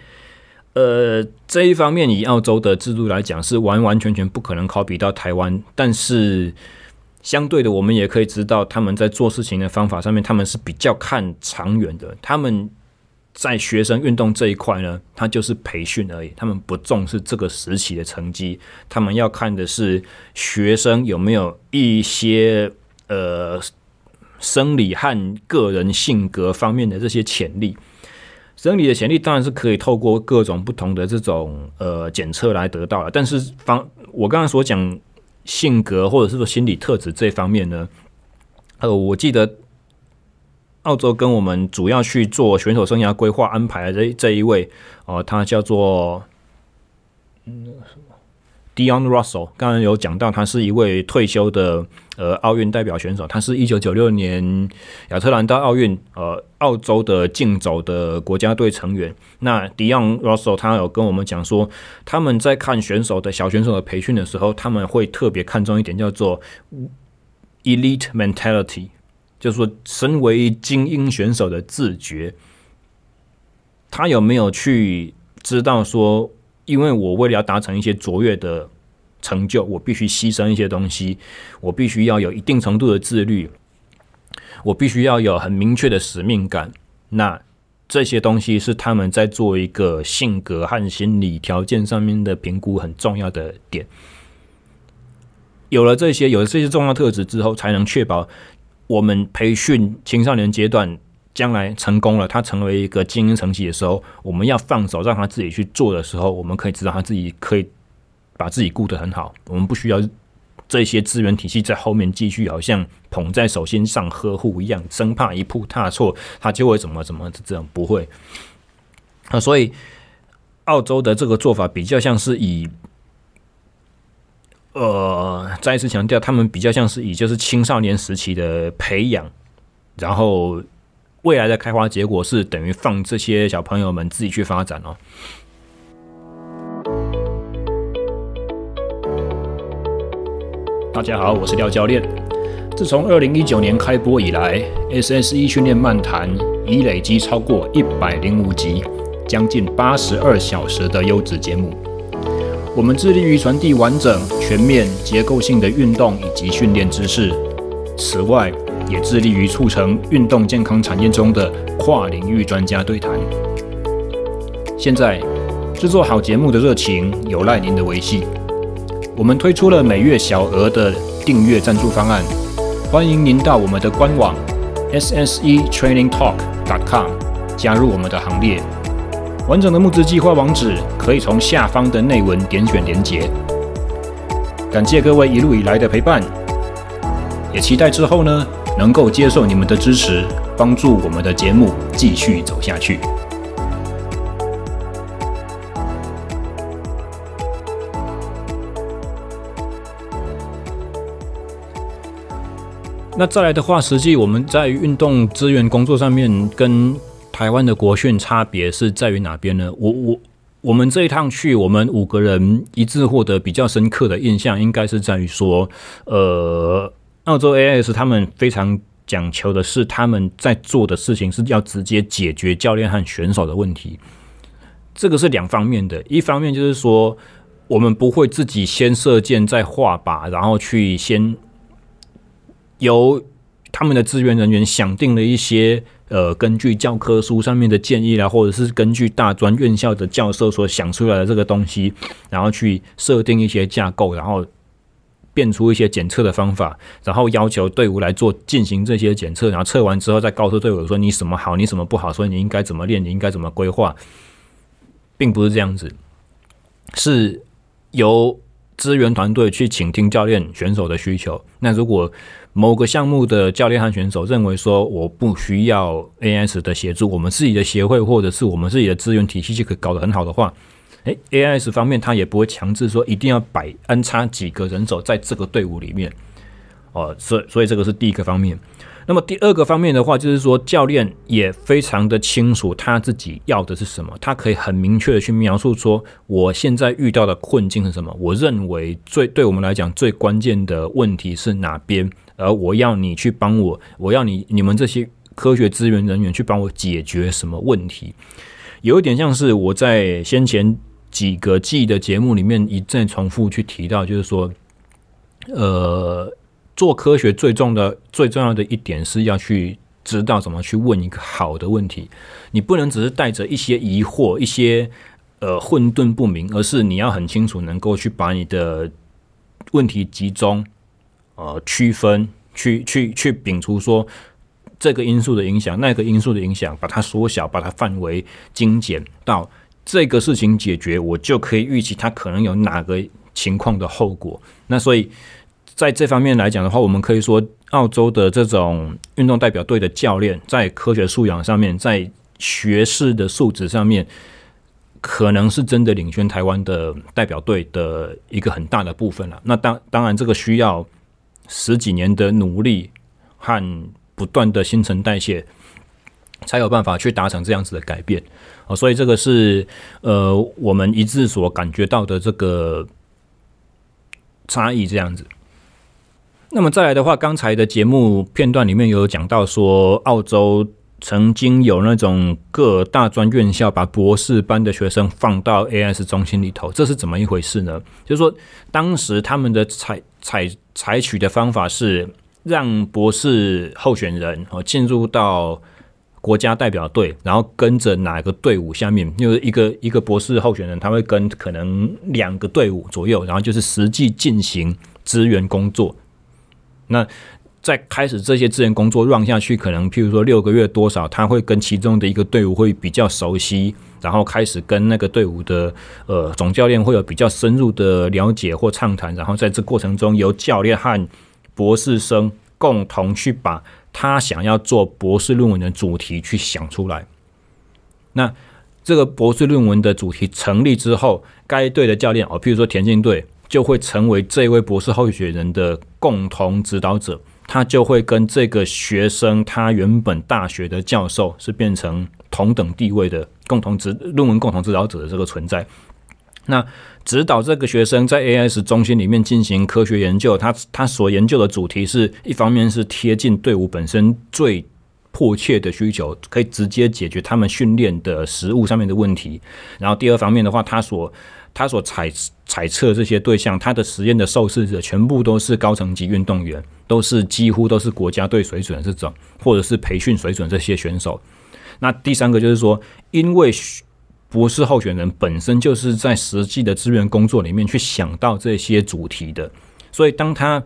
呃，这一方面以澳洲的制度来讲，是完完全全不可能 copy 到台湾，但是。相对的，我们也可以知道，他们在做事情的方法上面，他们是比较看长远的。他们在学生运动这一块呢，他就是培训而已，他们不重视这个时期的成绩。他们要看的是学生有没有一些呃生理和个人性格方面的这些潜力。生理的潜力当然是可以透过各种不同的这种呃检测来得到的，但是方我刚刚所讲。性格或者是说心理特质这方面呢，呃，我记得澳洲跟我们主要去做选手生涯规划安排的这这一位哦、呃，他叫做嗯 Dion Russell，刚刚有讲到，他是一位退休的。呃，奥运代表选手，他是一九九六年亚特兰大奥运呃澳洲的竞走的国家队成员。那 Dion Russell 他有跟我们讲说，他们在看选手的小选手的培训的时候，他们会特别看重一点，叫做 elite mentality，就是说身为精英选手的自觉。他有没有去知道说，因为我为了要达成一些卓越的成就，我必须牺牲一些东西，我必须要有一定程度的自律，我必须要有很明确的使命感。那这些东西是他们在做一个性格和心理条件上面的评估很重要的点。有了这些，有了这些重要特质之后，才能确保我们培训青少年阶段将来成功了，他成为一个精英层级的时候，我们要放手让他自己去做的时候，我们可以知道他自己可以把自己顾得很好。我们不需要这些资源体系在后面继续好像捧在手心上呵护一样，生怕一步踏错他就会怎么怎么这样，不会。啊，所以澳洲的这个做法比较像是以。呃，再一次强调，他们比较像是以就是青少年时期的培养，然后未来的开花结果是等于放这些小朋友们自己去发展哦。大家好，我是廖教练。自从二零一九年开播以来，SSE 训练漫谈已累积超过一百零五集，将近八十二小时的优质节目。我们致力于传递完整、全面、结构性的运动以及训练知识。此外，也致力于促成运动健康产业中的跨领域专家对谈。现在，制作好节目的热情有赖您的维系。我们推出了每月小额的订阅赞助方案，欢迎您到我们的官网 ssetrainingtalk.com 加入我们的行列。完整的募资计划网址可以从下方的内文点选连结。感谢各位一路以来的陪伴，也期待之后呢能够接受你们的支持，帮助我们的节目继续走下去。那再来的话，实际我们在运动资源工作上面跟。台湾的国训差别是在于哪边呢？我我我们这一趟去，我们五个人一致获得比较深刻的印象，应该是在于说，呃，澳洲 AS 他们非常讲求的是他们在做的事情是要直接解决教练和选手的问题。这个是两方面的，一方面就是说，我们不会自己先射箭再画靶，然后去先由他们的资源人员想定了一些。呃，根据教科书上面的建议啦，或者是根据大专院校的教授所想出来的这个东西，然后去设定一些架构，然后变出一些检测的方法，然后要求队伍来做进行这些检测，然后测完之后再告诉队伍说你什么好，你什么不好，所以你应该怎么练，你应该怎么规划，并不是这样子，是由资源团队去倾听教练、选手的需求。那如果某个项目的教练和选手认为说，我不需要 AS 的协助，我们自己的协会或者是我们自己的资源体系就可以搞得很好的话，诶 a s 方面他也不会强制说一定要摆安插几个人手在这个队伍里面。哦，所所以这个是第一个方面。那么第二个方面的话，就是说教练也非常的清楚他自己要的是什么，他可以很明确的去描述说，我现在遇到的困境是什么，我认为最对我们来讲最关键的问题是哪边。而我要你去帮我，我要你你们这些科学资源人员去帮我解决什么问题？有一点像是我在先前几个季的节目里面一再重复去提到，就是说，呃，做科学最重的最重要的一点是要去知道怎么去问一个好的问题。你不能只是带着一些疑惑、一些呃混沌不明，而是你要很清楚，能够去把你的问题集中。呃，区分去去去摒除说这个因素的影响，那个因素的影响，把它缩小，把它范围精简到这个事情解决，我就可以预期它可能有哪个情况的后果。那所以在这方面来讲的话，我们可以说，澳洲的这种运动代表队的教练在科学素养上面，在学士的素质上面，可能是真的领先台湾的代表队的一个很大的部分了。那当当然，这个需要。十几年的努力和不断的新陈代谢，才有办法去达成这样子的改变哦。所以这个是呃我们一致所感觉到的这个差异这样子。那么再来的话，刚才的节目片段里面有讲到说，澳洲曾经有那种各大专院校把博士班的学生放到 AS 中心里头，这是怎么一回事呢？就是说，当时他们的采采采取的方法是让博士候选人哦进入到国家代表队，然后跟着哪个队伍下面，就是一个一个博士候选人，他会跟可能两个队伍左右，然后就是实际进行支援工作。那在开始这些支援工作 run 下去，可能譬如说六个月多少，他会跟其中的一个队伍会比较熟悉，然后开始跟那个队伍的呃总教练会有比较深入的了解或畅谈，然后在这过程中由教练和博士生共同去把他想要做博士论文的主题去想出来。那这个博士论文的主题成立之后，该队的教练哦，譬如说田径队就会成为这位博士候选人的共同指导者。他就会跟这个学生，他原本大学的教授是变成同等地位的共同指论文共同指导者的这个存在。那指导这个学生在 AIS 中心里面进行科学研究，他他所研究的主题是一方面是贴近队伍本身最迫切的需求，可以直接解决他们训练的食物上面的问题。然后第二方面的话，他所他所采采测这些对象，他的实验的受试者全部都是高层级运动员。都是几乎都是国家队水准这种，或者是培训水准这些选手。那第三个就是说，因为博士候选人本身就是在实际的志愿工作里面去想到这些主题的，所以当他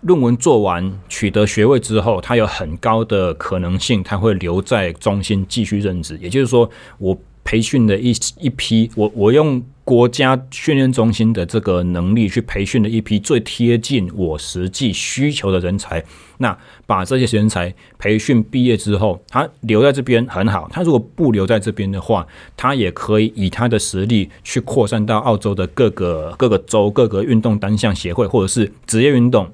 论文做完取得学位之后，他有很高的可能性他会留在中心继续任职。也就是说，我。培训的一一批，我我用国家训练中心的这个能力去培训的一批最贴近我实际需求的人才。那把这些人才培训毕业之后，他留在这边很好。他如果不留在这边的话，他也可以以他的实力去扩散到澳洲的各个各个州、各个运动单项协会或者是职业运动。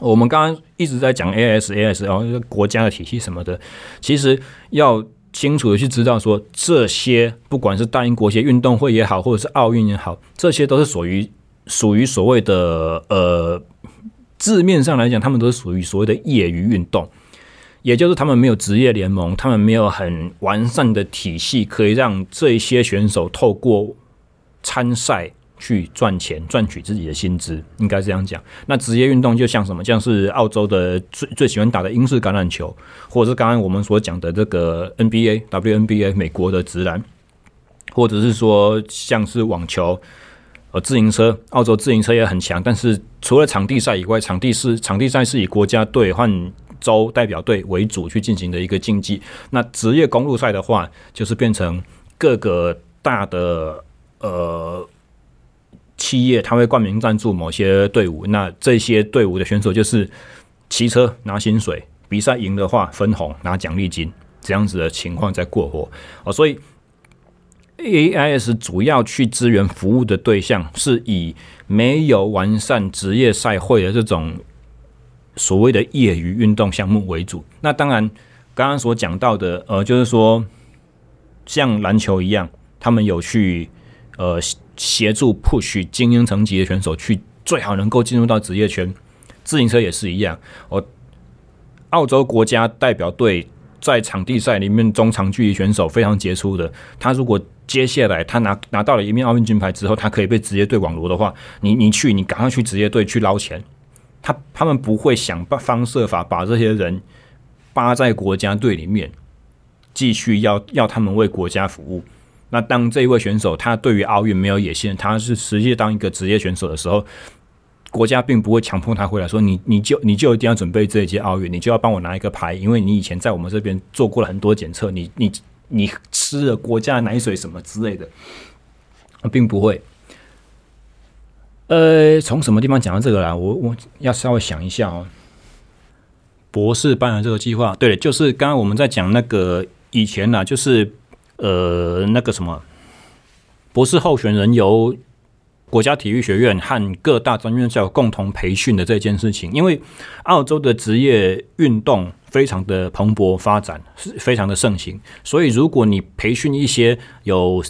我们刚刚一直在讲 A S A S，然后国家的体系什么的，其实要。清楚的去知道说，这些不管是大英国协运动会也好，或者是奥运也好，这些都是属于属于所谓的呃字面上来讲，他们都是属于所谓的业余运动，也就是他们没有职业联盟，他们没有很完善的体系，可以让这些选手透过参赛。去赚钱，赚取自己的薪资，应该这样讲。那职业运动就像什么，像是澳洲的最最喜欢打的英式橄榄球，或者是刚刚我们所讲的这个 NBA、WNBA 美国的直男，或者是说像是网球、呃自行车，澳洲自行车也很强。但是除了场地赛以外，场地是场地赛是以国家队换州代表队为主去进行的一个竞技。那职业公路赛的话，就是变成各个大的呃。企业他会冠名赞助某些队伍，那这些队伍的选手就是骑车拿薪水，比赛赢的话分红拿奖励金，这样子的情况在过活哦。所以 AIS 主要去支援服务的对象是以没有完善职业赛会的这种所谓的业余运动项目为主。那当然，刚刚所讲到的，呃，就是说像篮球一样，他们有去呃。协助 push 精英层级的选手去最好能够进入到职业圈，自行车也是一样。我，澳洲国家代表队在场地赛里面中长距离选手非常杰出的，他如果接下来他拿拿到了一面奥运金牌之后，他可以被职业队网罗的话，你你去你赶快去职业队去捞钱，他他们不会想办方设法把这些人扒在国家队里面，继续要要他们为国家服务。那当这一位选手他对于奥运没有野心，他是实际当一个职业选手的时候，国家并不会强迫他回来说，你你就你就一定要准备这一届奥运，你就要帮我拿一个牌，因为你以前在我们这边做过了很多检测，你你你吃了国家的奶水什么之类的，并不会。呃，从什么地方讲到这个啦？我我要稍微想一下哦。博士班的这个计划，对，就是刚刚我们在讲那个以前呢，就是。呃，那个什么，博士候选人由国家体育学院和各大专院校共同培训的这件事情，因为澳洲的职业运动非常的蓬勃发展，是非常的盛行，所以如果你培训一些有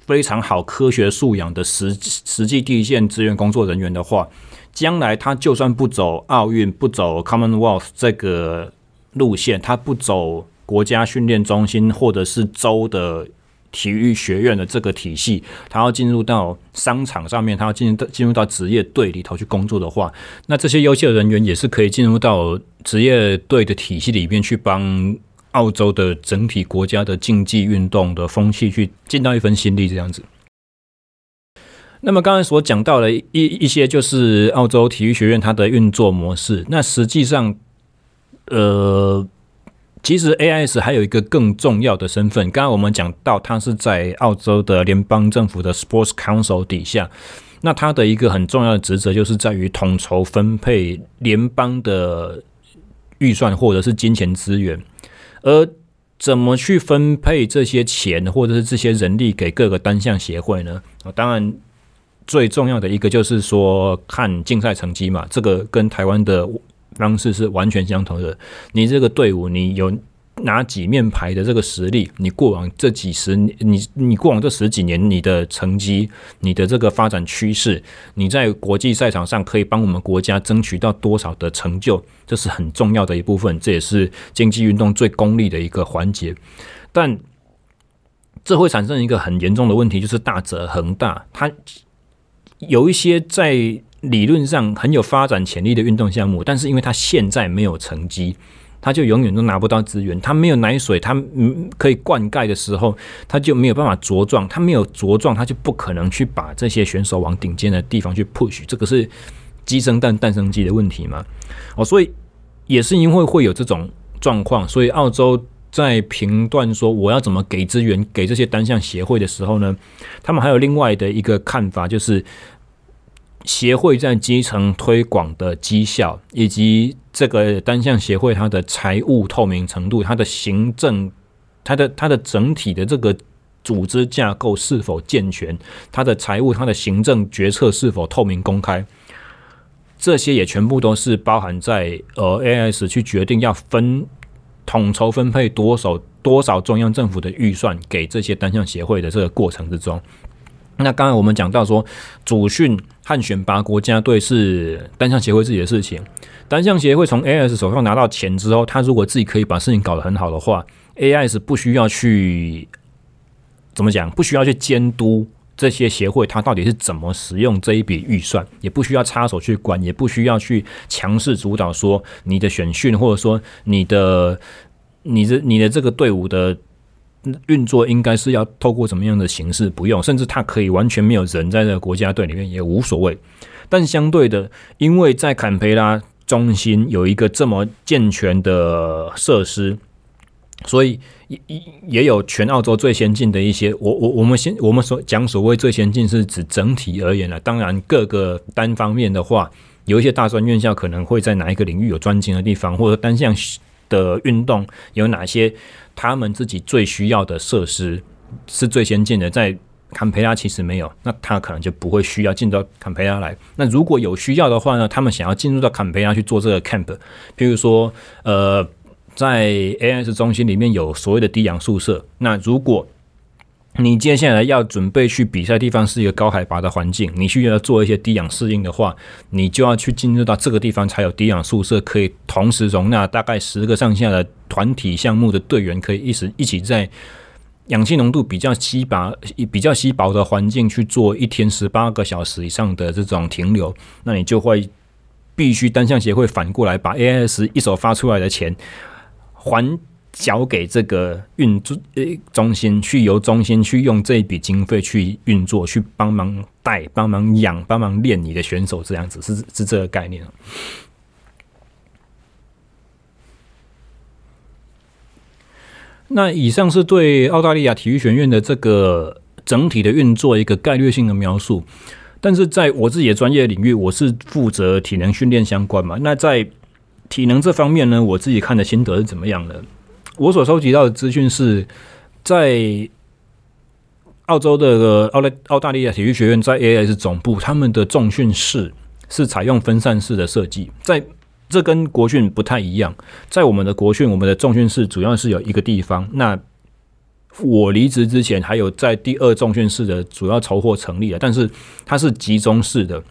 非常好科学素养的实实际第一线志愿工作人员的话，将来他就算不走奥运，不走 Commonwealth 这个路线，他不走。国家训练中心或者是州的体育学院的这个体系，他要进入到商场上面，他要进入到进入到职业队里头去工作的话，那这些优秀人员也是可以进入到职业队的体系里面去帮澳洲的整体国家的竞技运动的风气去尽到一份心力，这样子。那么刚才所讲到的一一些就是澳洲体育学院它的运作模式，那实际上，呃。其实 AIS 还有一个更重要的身份，刚刚我们讲到，它是在澳洲的联邦政府的 Sports Council 底下，那它的一个很重要的职责就是在于统筹分配联邦的预算或者是金钱资源，而怎么去分配这些钱或者是这些人力给各个单项协会呢？啊，当然最重要的一个就是说看竞赛成绩嘛，这个跟台湾的。方式是完全相同的。你这个队伍，你有拿几面牌的这个实力，你过往这几十年，你你过往这十几年，你的成绩，你的这个发展趋势，你在国际赛场上可以帮我们国家争取到多少的成就，这是很重要的一部分。这也是竞技运动最功利的一个环节。但这会产生一个很严重的问题，就是大者恒大，它有一些在。理论上很有发展潜力的运动项目，但是因为他现在没有成绩，他就永远都拿不到资源。他没有奶水，他可以灌溉的时候，他就没有办法茁壮。他没有茁壮，他就不可能去把这些选手往顶尖的地方去 push。这个是鸡生蛋，蛋生鸡的问题嘛？哦，所以也是因为会有这种状况，所以澳洲在评断说我要怎么给资源给这些单项协会的时候呢，他们还有另外的一个看法，就是。协会在基层推广的绩效，以及这个单项协会它的财务透明程度、它的行政、它的它的整体的这个组织架构是否健全、它的财务、它的行政决策是否透明公开，这些也全部都是包含在呃 AS 去决定要分统筹分配多少多少中央政府的预算给这些单项协会的这个过程之中。那刚才我们讲到说，主训和选拔国家队是单项协会自己的事情。单项协会从 AIS 手上拿到钱之后，他如果自己可以把事情搞得很好的话，AIS 不需要去怎么讲，不需要去监督这些协会，他到底是怎么使用这一笔预算，也不需要插手去管，也不需要去强势主导说你的选训，或者说你的、你的、你的这个队伍的。运作应该是要透过什么样的形式？不用，甚至他可以完全没有人在这个国家队里面也无所谓。但相对的，因为在坎培拉中心有一个这么健全的设施，所以也也有全澳洲最先进的一些。我我我们先我们所讲所谓最先进是指整体而言了。当然，各个单方面的话，有一些大专院校可能会在哪一个领域有专精的地方，或者单项的运动有哪些。他们自己最需要的设施是最先进的，在坎培拉其实没有，那他可能就不会需要进到坎培拉来。那如果有需要的话呢？他们想要进入到坎培拉去做这个 camp，譬如说，呃，在 AS 中心里面有所谓的低氧宿舍。那如果你接下来要准备去比赛地方是一个高海拔的环境，你需要做一些低氧适应的话，你就要去进入到这个地方才有低氧宿舍，可以同时容纳大概十个上下的团体项目的队员，可以一时一起在氧气浓度比较稀薄、比较稀薄的环境去做一天十八个小时以上的这种停留，那你就会必须单项协会反过来把 AIS 一手发出来的钱还。交给这个运作呃中心去，由中心去用这一笔经费去运作，去帮忙带、帮忙养、帮忙练你的选手，这样子是是这个概念。那以上是对澳大利亚体育学院的这个整体的运作一个概略性的描述，但是在我自己的专业领域，我是负责体能训练相关嘛。那在体能这方面呢，我自己看的心得是怎么样的？我所收集到的资讯是在澳洲的澳大澳大利亚体育学院在 AS 总部，他们的重训室是采用分散式的设计，在这跟国训不太一样。在我们的国训，我们的重训室主要是有一个地方。那我离职之前，还有在第二重训室的主要筹划成立了，但是它是集中式的。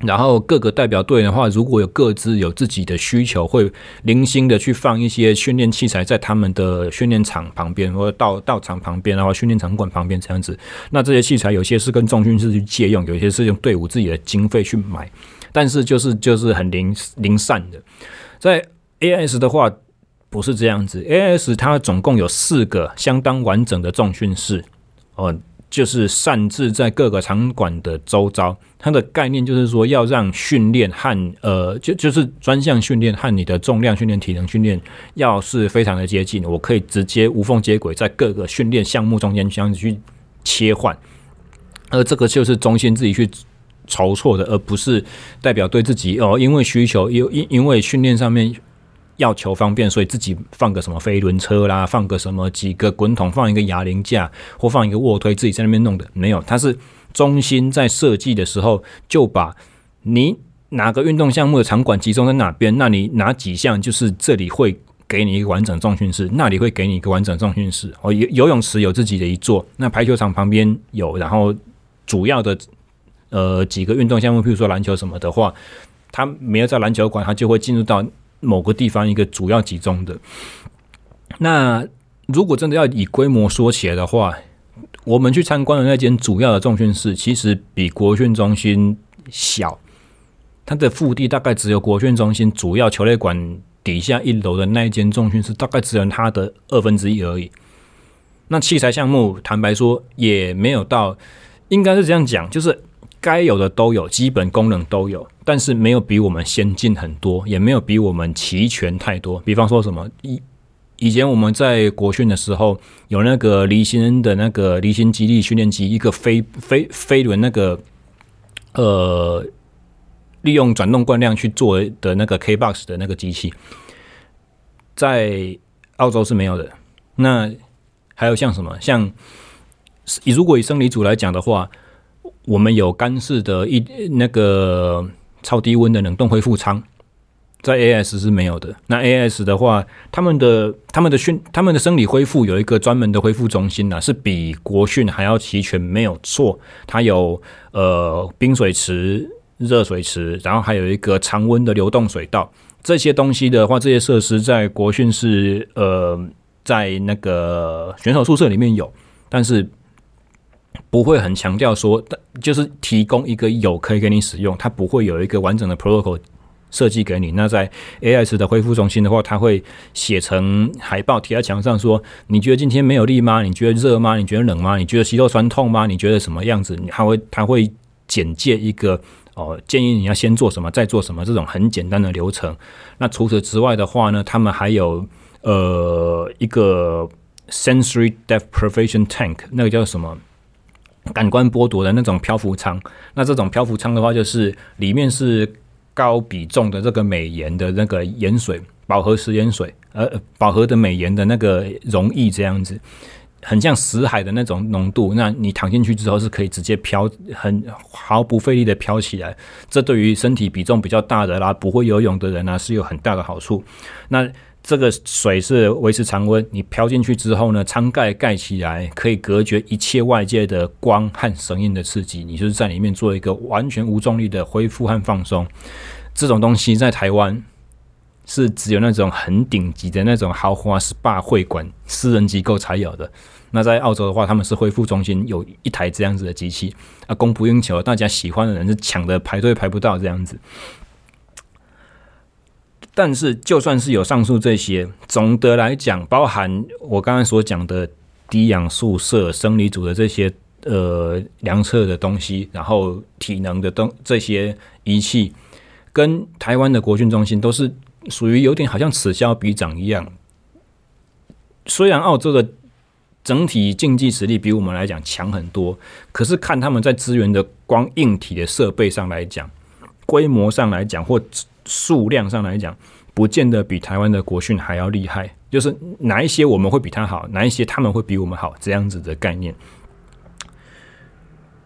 然后各个代表队的话，如果有各自有自己的需求，会零星的去放一些训练器材在他们的训练场旁边，或者道道场旁边，然后训练场馆旁边这样子。那这些器材有些是跟重训室去借用，有些是用队伍自己的经费去买，但是就是就是很零零散的。在 A S 的话不是这样子，A S 它总共有四个相当完整的重训室，哦。就是擅自在各个场馆的周遭，它的概念就是说，要让训练和呃，就就是专项训练和你的重量训练、体能训练，要是非常的接近，我可以直接无缝接轨，在各个训练项目中间这样去切换，而这个就是中心自己去筹措的，而不是代表对自己哦，因为需求，因因因为训练上面。要求方便，所以自己放个什么飞轮车啦，放个什么几个滚筒，放一个哑铃架，或放一个卧推，自己在那边弄的没有。它是中心在设计的时候，就把你哪个运动项目的场馆集中在哪边，那你哪几项就是这里会给你一个完整重训室，那里会给你一个完整重训室。哦，游游泳池有自己的一座，那排球场旁边有，然后主要的呃几个运动项目，譬如说篮球什么的话，它没有在篮球馆，它就会进入到。某个地方一个主要集中的，那如果真的要以规模说起来的话，我们去参观的那间主要的重训室，其实比国训中心小，它的腹地大概只有国训中心主要球类馆底下一楼的那一间重训室，大概只有它的二分之一而已。那器材项目，坦白说也没有到，应该是这样讲，就是。该有的都有，基本功能都有，但是没有比我们先进很多，也没有比我们齐全太多。比方说什么以以前我们在国训的时候，有那个离心的那个离心肌力训练机，一个飞飞飞轮那个呃，利用转动惯量去做的那个 K box 的那个机器，在澳洲是没有的。那还有像什么，像以如果以生理组来讲的话。我们有干式的一那个超低温的冷冻恢复舱，在 AS 是没有的。那 AS 的话，他们的他们的训他们的生理恢复有一个专门的恢复中心呢，是比国训还要齐全，没有错。它有呃冰水池、热水池，然后还有一个常温的流动水道。这些东西的话，这些设施在国训是呃在那个选手宿舍里面有，但是。不会很强调说，就是提供一个有可以给你使用，它不会有一个完整的 protocol 设计给你。那在 AS 的恢复中心的话，它会写成海报贴在墙上，说你觉得今天没有力吗？你觉得热吗？你觉得冷吗？你觉得肌肉酸痛吗？你觉得什么样子？它会它会简介一个哦，建议你要先做什么，再做什么这种很简单的流程。那除此之外的话呢，他们还有呃一个 sensory deprivation tank，那个叫什么？感官剥夺的那种漂浮舱，那这种漂浮舱的话，就是里面是高比重的这个镁盐的那个盐水，饱和食盐水，呃，饱和的镁盐的那个溶液这样子，很像死海的那种浓度。那你躺进去之后是可以直接漂，很毫不费力的漂起来。这对于身体比重比较大的啦，不会游泳的人呢，是有很大的好处。那这个水是维持常温，你漂进去之后呢，舱盖盖起来，可以隔绝一切外界的光和声音的刺激。你就是在里面做一个完全无重力的恢复和放松。这种东西在台湾是只有那种很顶级的那种豪华 SPA 会馆、私人机构才有的。那在澳洲的话，他们是恢复中心有一台这样子的机器，啊，供不应求，大家喜欢的人是抢的排队排不到这样子。但是，就算是有上述这些，总的来讲，包含我刚才所讲的低氧宿舍、生理组的这些呃量测的东西，然后体能的东这些仪器，跟台湾的国训中心都是属于有点好像此消彼长一样。虽然澳洲的整体竞技实力比我们来讲强很多，可是看他们在资源的光硬体的设备上来讲，规模上来讲或。数量上来讲，不见得比台湾的国训还要厉害。就是哪一些我们会比他好，哪一些他们会比我们好，这样子的概念。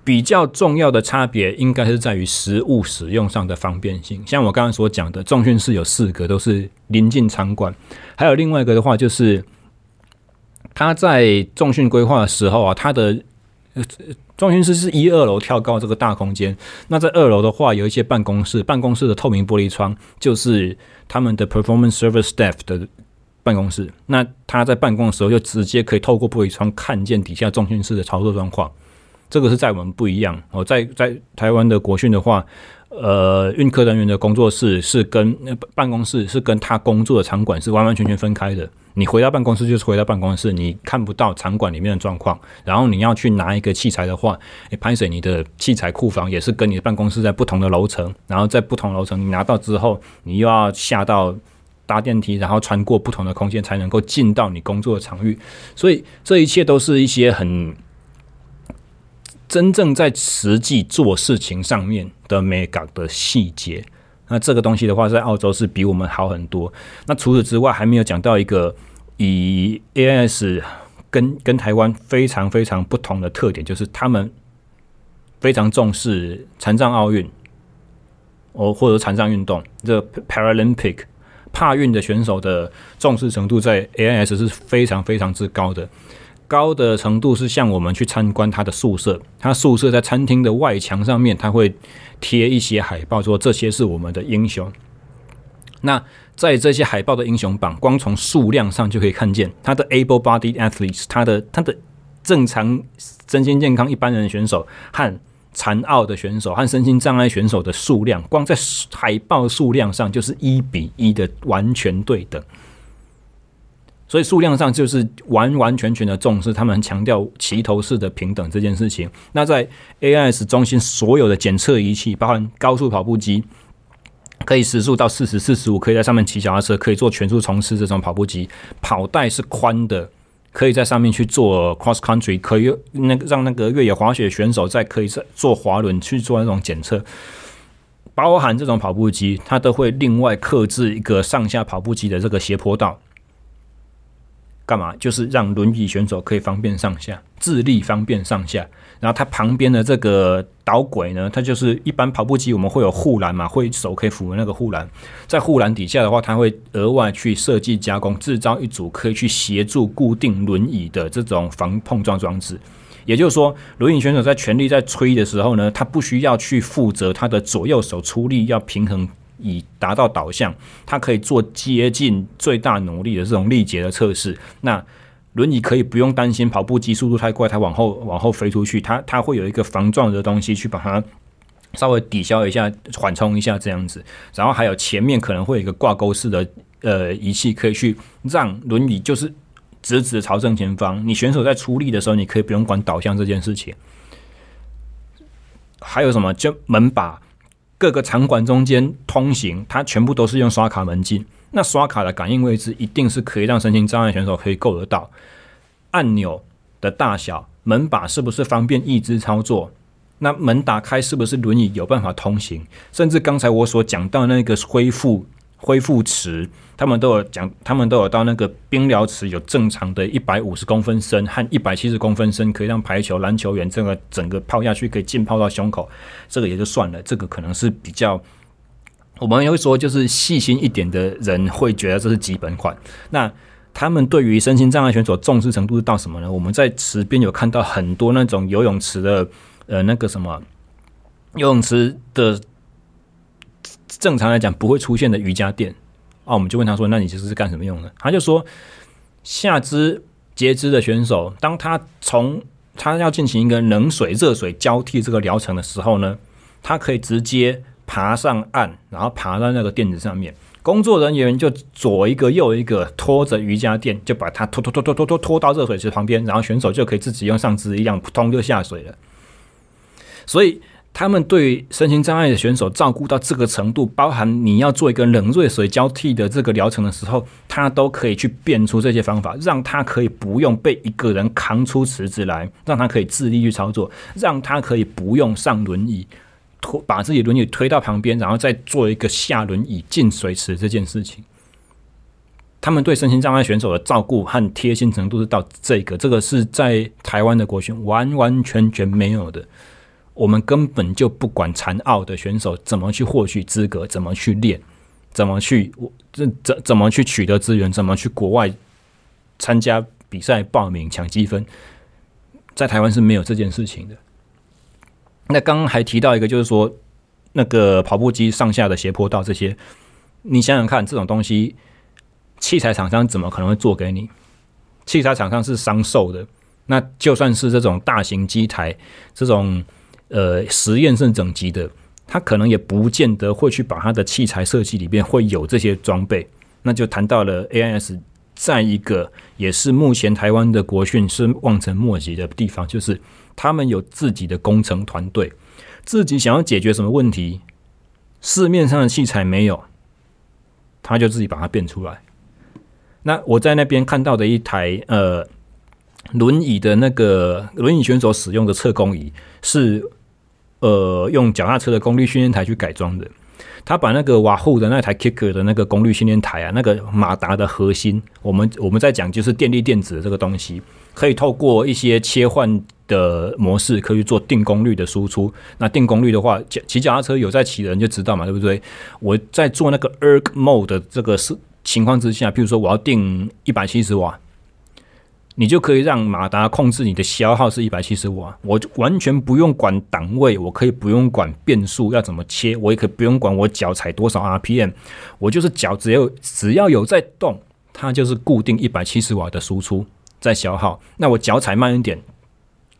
比较重要的差别应该是在于实物使用上的方便性。像我刚刚所讲的，重训室有四个，都是临近场馆。还有另外一个的话，就是他在重训规划的时候啊，他的呃，重训室是一二楼跳高这个大空间。那在二楼的话，有一些办公室，办公室的透明玻璃窗就是他们的 performance service staff 的办公室。那他在办公的时候，就直接可以透过玻璃窗看见底下重训室的操作状况。这个是在我们不一样哦，在在台湾的国训的话。呃，运科人员的工作室是跟办公室是跟他工作的场馆是完完全全分开的。你回到办公室就是回到办公室，你看不到场馆里面的状况。然后你要去拿一个器材的话，你，拍摄你的器材库房也是跟你的办公室在不同的楼层。然后在不同楼层，你拿到之后，你又要下到搭电梯，然后穿过不同的空间才能够进到你工作的场域。所以这一切都是一些很。真正在实际做事情上面的美感的细节，那这个东西的话，在澳洲是比我们好很多。那除此之外，还没有讲到一个以 AIS 跟跟台湾非常非常不同的特点，就是他们非常重视残障奥运，哦，或者残障运动，这 Paralympic 帕运的选手的重视程度，在 AIS 是非常非常之高的。高的程度是像我们去参观他的宿舍，他宿舍在餐厅的外墙上面，他会贴一些海报，说这些是我们的英雄。那在这些海报的英雄榜，光从数量上就可以看见他的 able-bodied athletes，他的他的正常身心健康一般人的选手和残奥的选手和身心障碍选手的数量，光在海报数量上就是一比一的完全对等。所以数量上就是完完全全的重视，他们强调齐头式的平等这件事情。那在 AIS 中心所有的检测仪器，包含高速跑步机，可以时速到四十四十五，可以在上面骑脚踏车，可以做全速冲刺这种跑步机，跑带是宽的，可以在上面去做 cross country，可以那个让那个越野滑雪选手在可以在做滑轮去做那种检测，包含这种跑步机，它都会另外刻制一个上下跑步机的这个斜坡道。干嘛？就是让轮椅选手可以方便上下，自立方便上下。然后它旁边的这个导轨呢，它就是一般跑步机我们会有护栏嘛，会手可以扶那个护栏。在护栏底下的话，它会额外去设计加工，制造一组可以去协助固定轮椅的这种防碰撞装置。也就是说，轮椅选手在全力在吹的时候呢，他不需要去负责他的左右手出力要平衡。以达到导向，它可以做接近最大努力的这种力竭的测试。那轮椅可以不用担心跑步机速度太快，它往后往后飞出去，它它会有一个防撞的东西去把它稍微抵消一下、缓冲一下这样子。然后还有前面可能会有一个挂钩式的呃仪器，可以去让轮椅就是直直朝正前方。你选手在出力的时候，你可以不用管导向这件事情。还有什么？就门把。各个场馆中间通行，它全部都是用刷卡门禁。那刷卡的感应位置一定是可以让身心障碍选手可以够得到。按钮的大小，门把是不是方便一直操作？那门打开是不是轮椅有办法通行？甚至刚才我所讲到那个恢复。恢复池，他们都有讲，他们都有到那个冰疗池，有正常的一百五十公分深和一百七十公分深，可以让排球、篮球员这个整个泡下去，可以浸泡到胸口。这个也就算了，这个可能是比较，我们也会说，就是细心一点的人会觉得这是基本款。那他们对于身心障碍选手重视程度是到什么呢？我们在池边有看到很多那种游泳池的，呃，那个什么游泳池的。正常来讲不会出现的瑜伽垫啊，我们就问他说：“那你这是干什么用的？”他就说：“下肢截肢的选手，当他从他要进行一个冷水热水交替这个疗程的时候呢，他可以直接爬上岸，然后爬到那个垫子上面，工作人员就左一个右一个拖着瑜伽垫，就把他拖拖拖拖拖拖拖到热水池旁边，然后选手就可以自己用上肢一样扑通就下水了。所以。他们对身心障碍的选手照顾到这个程度，包含你要做一个冷热水交替的这个疗程的时候，他都可以去变出这些方法，让他可以不用被一个人扛出池子来，让他可以自立去操作，让他可以不用上轮椅拖，把自己轮椅推到旁边，然后再做一个下轮椅进水池这件事情。他们对身心障碍选手的照顾和贴心程度是到这个，这个是在台湾的国训完完全全没有的。我们根本就不管残奥的选手怎么去获取资格，怎么去练，怎么去我这怎怎么去取得资源，怎么去国外参加比赛报名抢积分，在台湾是没有这件事情的。那刚刚还提到一个，就是说那个跑步机上下的斜坡道这些，你想想看，这种东西器材厂商怎么可能会做给你？器材厂商是商售的，那就算是这种大型机台，这种呃实验性整机的，他可能也不见得会去把他的器材设计里边会有这些装备。那就谈到了 AIS，在一个也是目前台湾的国训是望尘莫及的地方，就是他们有自己的工程团队，自己想要解决什么问题，市面上的器材没有，他就自己把它变出来。那我在那边看到的一台呃轮椅的那个轮椅选手使用的测功仪，是呃用脚踏车的功率训练台去改装的。他把那个瓦户的那台 Kicker 的那个功率训练台啊，那个马达的核心，我们我们在讲就是电力电子的这个东西，可以透过一些切换的模式，可以做定功率的输出。那定功率的话，骑脚踏车有在骑的人就知道嘛，对不对？我在做那个 Erg Mode 的这个是。情况之下，譬如说我要定一百七十瓦，你就可以让马达控制你的消耗是一百七十瓦，我完全不用管档位，我可以不用管变速要怎么切，我也可以不用管我脚踩多少 RPM，我就是脚只要只要有在动，它就是固定一百七十瓦的输出在消耗。那我脚踩慢一点，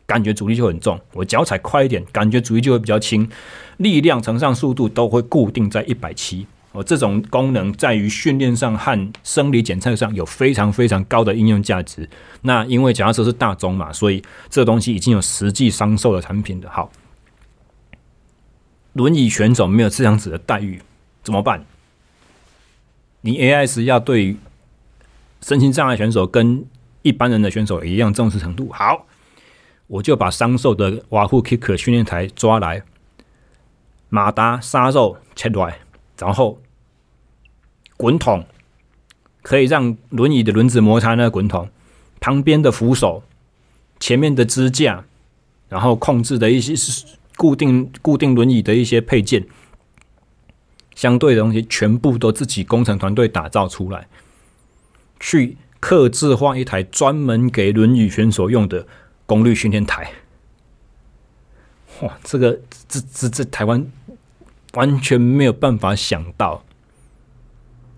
感觉阻力就很重；我脚踩快一点，感觉阻力就会比较轻。力量乘上速度都会固定在一百七。哦，这种功能在于训练上和生理检测上有非常非常高的应用价值。那因为脚踏车是大宗嘛，所以这东西已经有实际商售的产品的。好，轮椅选手没有这样子的待遇怎么办？你 AIS 要对身心障碍选手跟一般人的选手一样重视程度。好，我就把商售的瓦户 Kicker 训练台抓来，马达杀肉切来。然后，滚筒可以让轮椅的轮子摩擦那个滚筒，旁边的扶手、前面的支架，然后控制的一些固定固定轮椅的一些配件，相对的东西全部都自己工程团队打造出来，去刻制化一台专门给轮椅选手用的功率训练台。哇，这个这这这台湾。完全没有办法想到，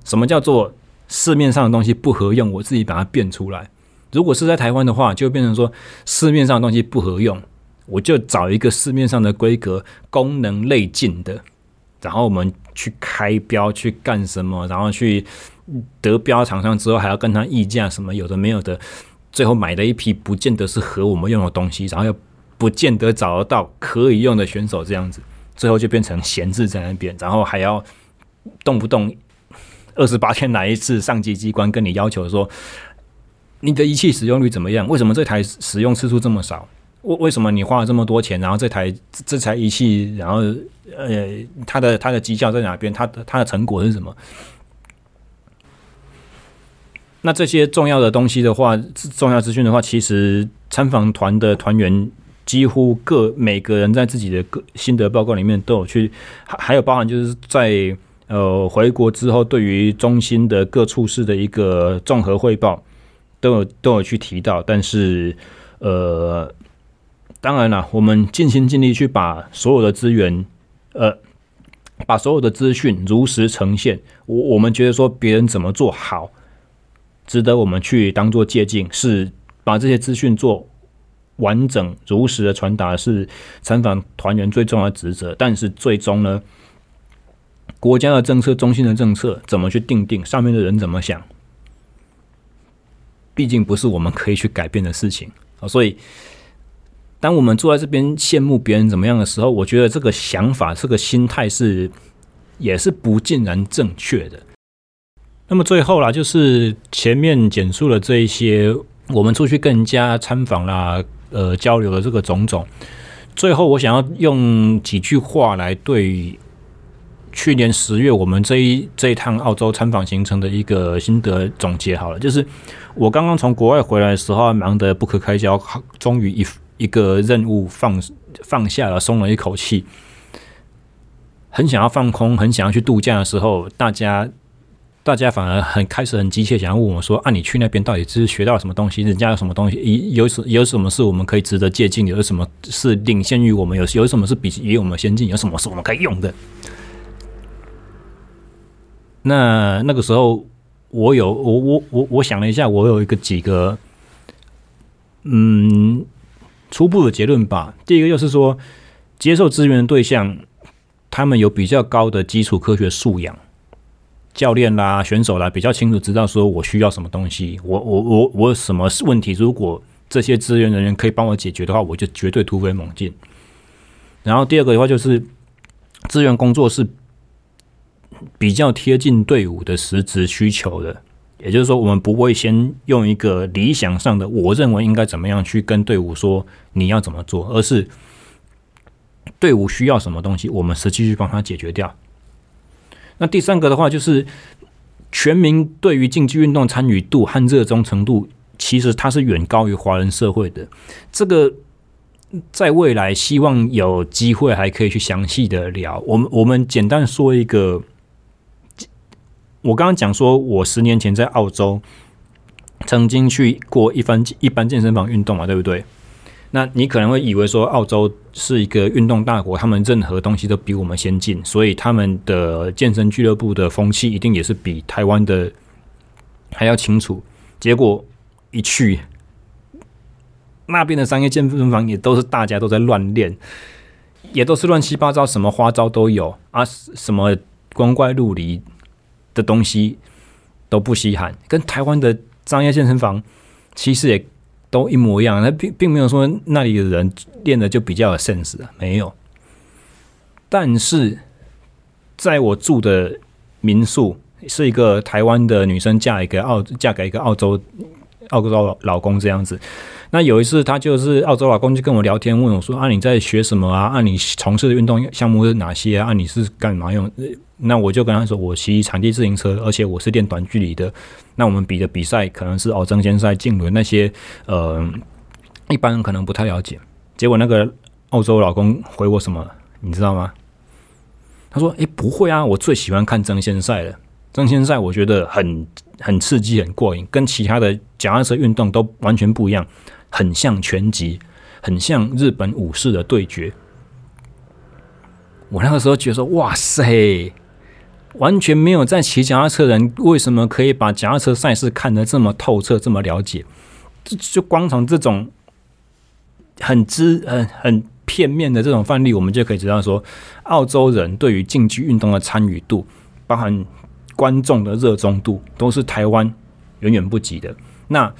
什么叫做市面上的东西不合用，我自己把它变出来。如果是在台湾的话，就变成说市面上的东西不合用，我就找一个市面上的规格、功能类近的，然后我们去开标去干什么，然后去得标厂商之后还要跟他议价什么有的没有的，最后买了一批不见得是合我们用的东西，然后又不见得找得到可以用的选手这样子。最后就变成闲置在那边，然后还要动不动二十八天来一次上级机关跟你要求说，你的仪器使用率怎么样？为什么这台使用次数这么少？为为什么你花了这么多钱，然后这台这台仪器，然后呃，它的它的绩效在哪边？它的它的成果是什么？那这些重要的东西的话，重要资讯的话，其实参访团的团员。几乎各每个人在自己的个心得报告里面都有去，还还有包含就是在呃回国之后，对于中心的各处室的一个综合汇报，都有都有去提到。但是呃，当然了，我们尽心尽力去把所有的资源，呃，把所有的资讯如实呈现。我我们觉得说别人怎么做好，值得我们去当做借鉴，是把这些资讯做。完整如实的传达是参访团员最重要的职责，但是最终呢，国家的政策、中心的政策怎么去定定，上面的人怎么想，毕竟不是我们可以去改变的事情啊。所以，当我们坐在这边羡慕别人怎么样的时候，我觉得这个想法、这个心态是也是不尽然正确的。那么最后啦，就是前面简述了这一些，我们出去更加参访啦。呃，交流的这个种种，最后我想要用几句话来对去年十月我们这一这一趟澳洲参访行程的一个心得总结好了。就是我刚刚从国外回来的时候，忙得不可开交，终于一一个任务放放下了，松了一口气，很想要放空，很想要去度假的时候，大家大家反而很开始很急切想要问我说：“啊，你去那边到底是学到了什么东西？人家有什么东西？有什有什么是我们可以值得借鉴？有什么是领先于我们？有有什么是比比我们先进？有什么是我们可以用的？”那那个时候，我有我我我我想了一下，我有一个几个嗯初步的结论吧。第一个就是说，接受资源的对象，他们有比较高的基础科学素养。教练啦、选手啦，比较清楚知道说我需要什么东西，我我我我有什么问题，如果这些资源人员可以帮我解决的话，我就绝对突飞猛进。然后第二个的话就是资源工作是比较贴近队伍的实质需求的，也就是说，我们不会先用一个理想上的我认为应该怎么样去跟队伍说你要怎么做，而是队伍需要什么东西，我们实际去帮他解决掉。那第三个的话，就是全民对于竞技运动参与度和热衷程度，其实它是远高于华人社会的。这个在未来希望有机会还可以去详细的聊。我们我们简单说一个，我刚刚讲说，我十年前在澳洲曾经去过一番一般健身房运动嘛，对不对？那你可能会以为说，澳洲是一个运动大国，他们任何东西都比我们先进，所以他们的健身俱乐部的风气一定也是比台湾的还要清楚。结果一去，那边的商业健身房也都是大家都在乱练，也都是乱七八糟，什么花招都有啊，什么光怪陆离的东西都不稀罕，跟台湾的商业健身房其实也。都一模一样，那并并没有说那里的人练的就比较有 sense 啊，没有。但是在我住的民宿，是一个台湾的女生嫁一个澳嫁给一个澳洲澳洲老公这样子。那有一次，他就是澳洲老公就跟我聊天，问我说：“啊，你在学什么啊？啊，你从事的运动项目是哪些啊？啊，你是干嘛用？”那我就跟他说：“我骑场地自行车，而且我是练短距离的。那我们比的比赛可能是哦，争先赛、竞轮那些，呃，一般人可能不太了解。”结果那个澳洲老公回我什么，你知道吗？他说：“诶，不会啊，我最喜欢看争先赛了。争先赛我觉得很很刺激、很过瘾，跟其他的脚踏车运动都完全不一样。”很像拳击，很像日本武士的对决。我那个时候觉得说：“哇塞，完全没有在骑脚踏车人，为什么可以把脚踏车赛事看得这么透彻、这么了解？就就光从这种很知、很很片面的这种范例，我们就可以知道说，澳洲人对于竞技运动的参与度，包含观众的热衷度，都是台湾远远不及的。那。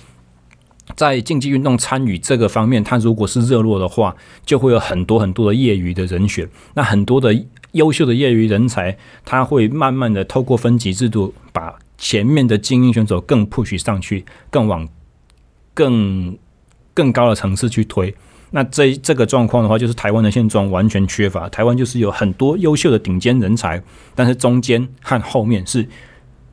在竞技运动参与这个方面，他如果是热络的话，就会有很多很多的业余的人选。那很多的优秀的业余人才，他会慢慢的透过分级制度，把前面的精英选手更 push 上去，更往更更高的层次去推。那这这个状况的话，就是台湾的现状完全缺乏。台湾就是有很多优秀的顶尖人才，但是中间和后面是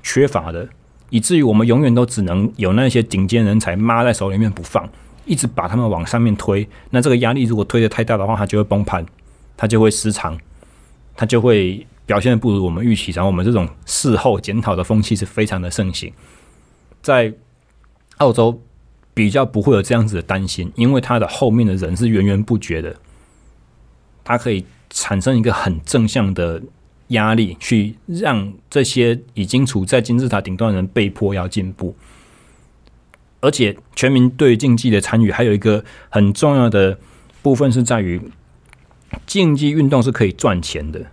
缺乏的。以至于我们永远都只能有那些顶尖人才抹在手里面不放，一直把他们往上面推。那这个压力如果推得太大的话，它就会崩盘，它就会失常，它就会表现得不如我们预期。然后我们这种事后检讨的风气是非常的盛行，在澳洲比较不会有这样子的担心，因为它的后面的人是源源不绝的，它可以产生一个很正向的。压力去让这些已经处在金字塔顶端的人被迫要进步，而且全民对竞技的参与还有一个很重要的部分是在于，竞技运动是可以赚钱的。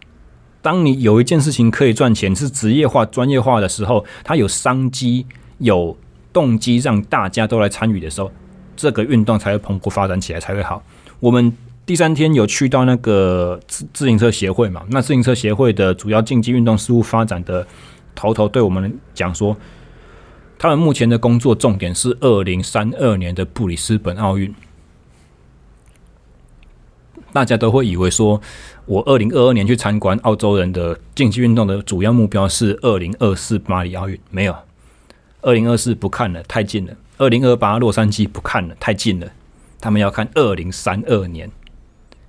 当你有一件事情可以赚钱，是职业化、专业化的时候，它有商机、有动机让大家都来参与的时候，这个运动才会蓬勃发展起来，才会好。我们。第三天有去到那个自自行车协会嘛？那自行车协会的主要竞技运动事务发展的头头对我们讲说，他们目前的工作重点是二零三二年的布里斯本奥运。大家都会以为说，我二零二二年去参观澳洲人的竞技运动的主要目标是二零二四巴黎奥运，没有，二零二四不看了，太近了；二零二八洛杉矶不看了，太近了。他们要看二零三二年。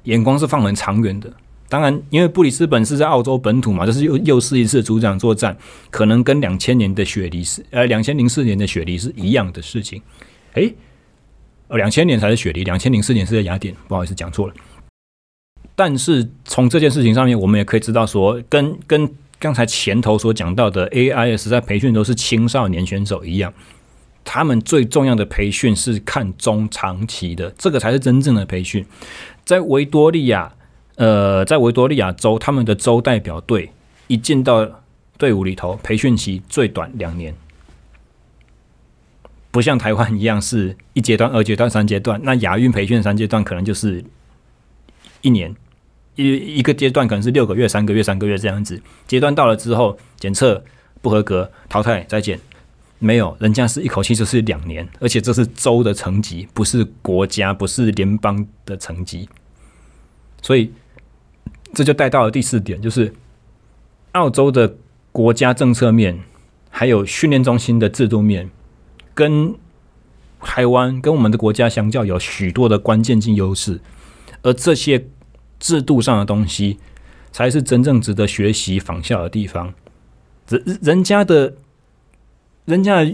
眼光是放很长远的，当然，因为布里斯本是在澳洲本土嘛，这是又又是一次主场作战，可能跟两千年的雪梨是呃两千零四年的雪梨是一样的事情。诶，呃，两千年才是雪梨，两千零四年是在雅典，不好意思讲错了。但是从这件事情上面，我们也可以知道说，跟跟刚才前头所讲到的 AIS 在培训都是青少年选手一样，他们最重要的培训是看中长期的，这个才是真正的培训。在维多利亚。呃，在维多利亚州，他们的州代表队一进到队伍里头，培训期最短两年，不像台湾一样是一阶段、二阶段、三阶段。那亚运培训三阶段可能就是一年，一一个阶段可能是六个月、三个月、三个月这样子。阶段到了之后，检测不合格，淘汰再见。没有，人家是一口气就是两年，而且这是州的层级，不是国家，不是联邦的层级，所以。这就带到了第四点，就是澳洲的国家政策面，还有训练中心的制度面，跟台湾跟我们的国家相较，有许多的关键性优势。而这些制度上的东西，才是真正值得学习仿效的地方。人人家的，人家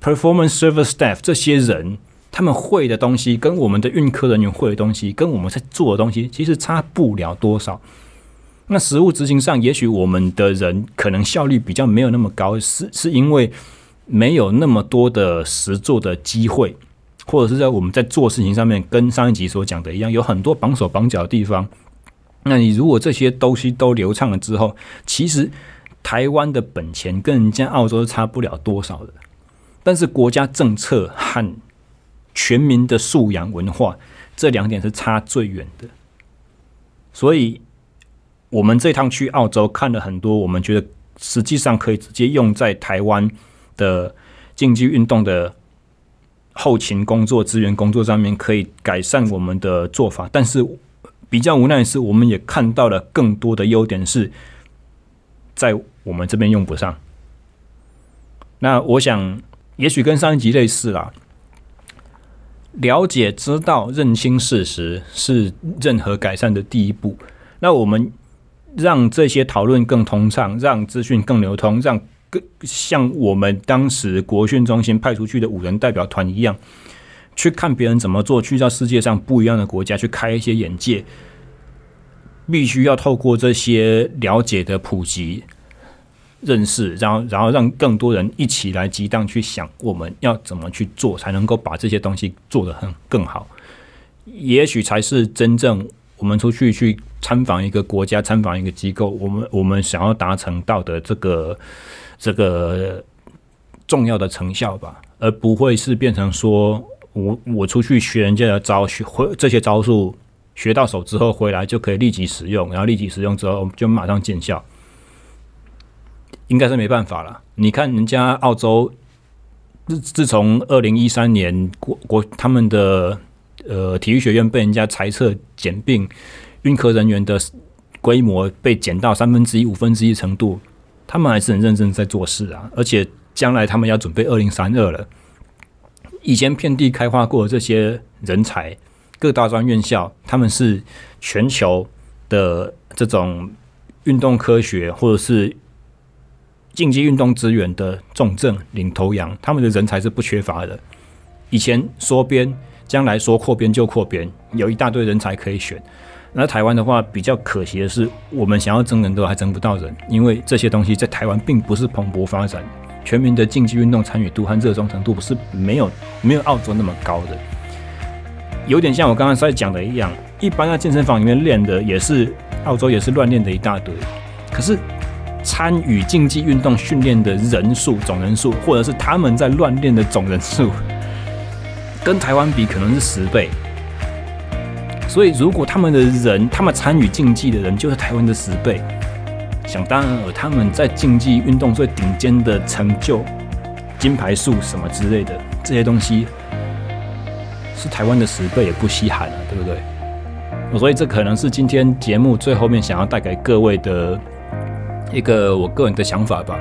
performance service staff 这些人，他们会的东西，跟我们的运科人员会的东西，跟我们在做的东西，其实差不了多少。那实务执行上，也许我们的人可能效率比较没有那么高，是是因为没有那么多的实做的机会，或者是在我们在做事情上面，跟上一集所讲的一样，有很多绑手绑脚的地方。那你如果这些东西都流畅了之后，其实台湾的本钱跟人家澳洲差不了多少的，但是国家政策和全民的素养文化这两点是差最远的，所以。我们这趟去澳洲看了很多，我们觉得实际上可以直接用在台湾的竞技运动的后勤工作、资源工作上面，可以改善我们的做法。但是比较无奈的是，我们也看到了更多的优点是在我们这边用不上。那我想，也许跟上一集类似啦，了解、知道、认清事实是任何改善的第一步。那我们。让这些讨论更通畅，让资讯更流通，让更像我们当时国训中心派出去的五人代表团一样，去看别人怎么做，去到世界上不一样的国家去开一些眼界。必须要透过这些了解的普及、认识，然后然后让更多人一起来激荡去想，我们要怎么去做，才能够把这些东西做得很更好。也许才是真正。我们出去去参访一个国家，参访一个机构，我们我们想要达成到的这个这个重要的成效吧，而不会是变成说我我出去学人家的招，学会这些招数，学到手之后回来就可以立即使用，然后立即使用之后就马上见效，应该是没办法了。你看人家澳洲自自从二零一三年国国他们的。呃，体育学院被人家裁撤减并，运科人员的规模被减到三分之一、五分之一程度，他们还是很认真在做事啊。而且将来他们要准备二零三二了，以前遍地开花过这些人才，各大专院校，他们是全球的这种运动科学或者是竞技运动资源的重镇领头羊，他们的人才是不缺乏的。以前缩编。将来说扩编就扩编，有一大堆人才可以选。那台湾的话，比较可惜的是，我们想要争人都还争不到人，因为这些东西在台湾并不是蓬勃发展，全民的竞技运动参与度和热衷程度不是没有没有澳洲那么高的。有点像我刚刚在讲的一样，一般在健身房里面练的也是澳洲也是乱练的一大堆，可是参与竞技运动训练的人数总人数，或者是他们在乱练的总人数。跟台湾比可能是十倍，所以如果他们的人，他们参与竞技的人就是台湾的十倍，想当然尔，他们在竞技运动最顶尖的成就，金牌数什么之类的这些东西，是台湾的十倍也不稀罕了，对不对？所以这可能是今天节目最后面想要带给各位的一个我个人的想法吧。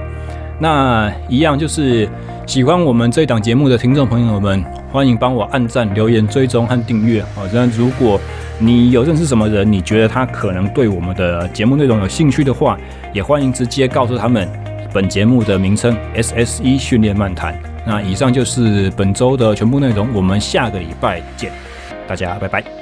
那一样就是喜欢我们这档节目的听众朋友们。欢迎帮我按赞、留言、追踪和订阅。好，那如果你有认识什么人？你觉得他可能对我们的节目内容有兴趣的话，也欢迎直接告诉他们本节目的名称 SSE 训练漫谈。那以上就是本周的全部内容，我们下个礼拜见，大家拜拜。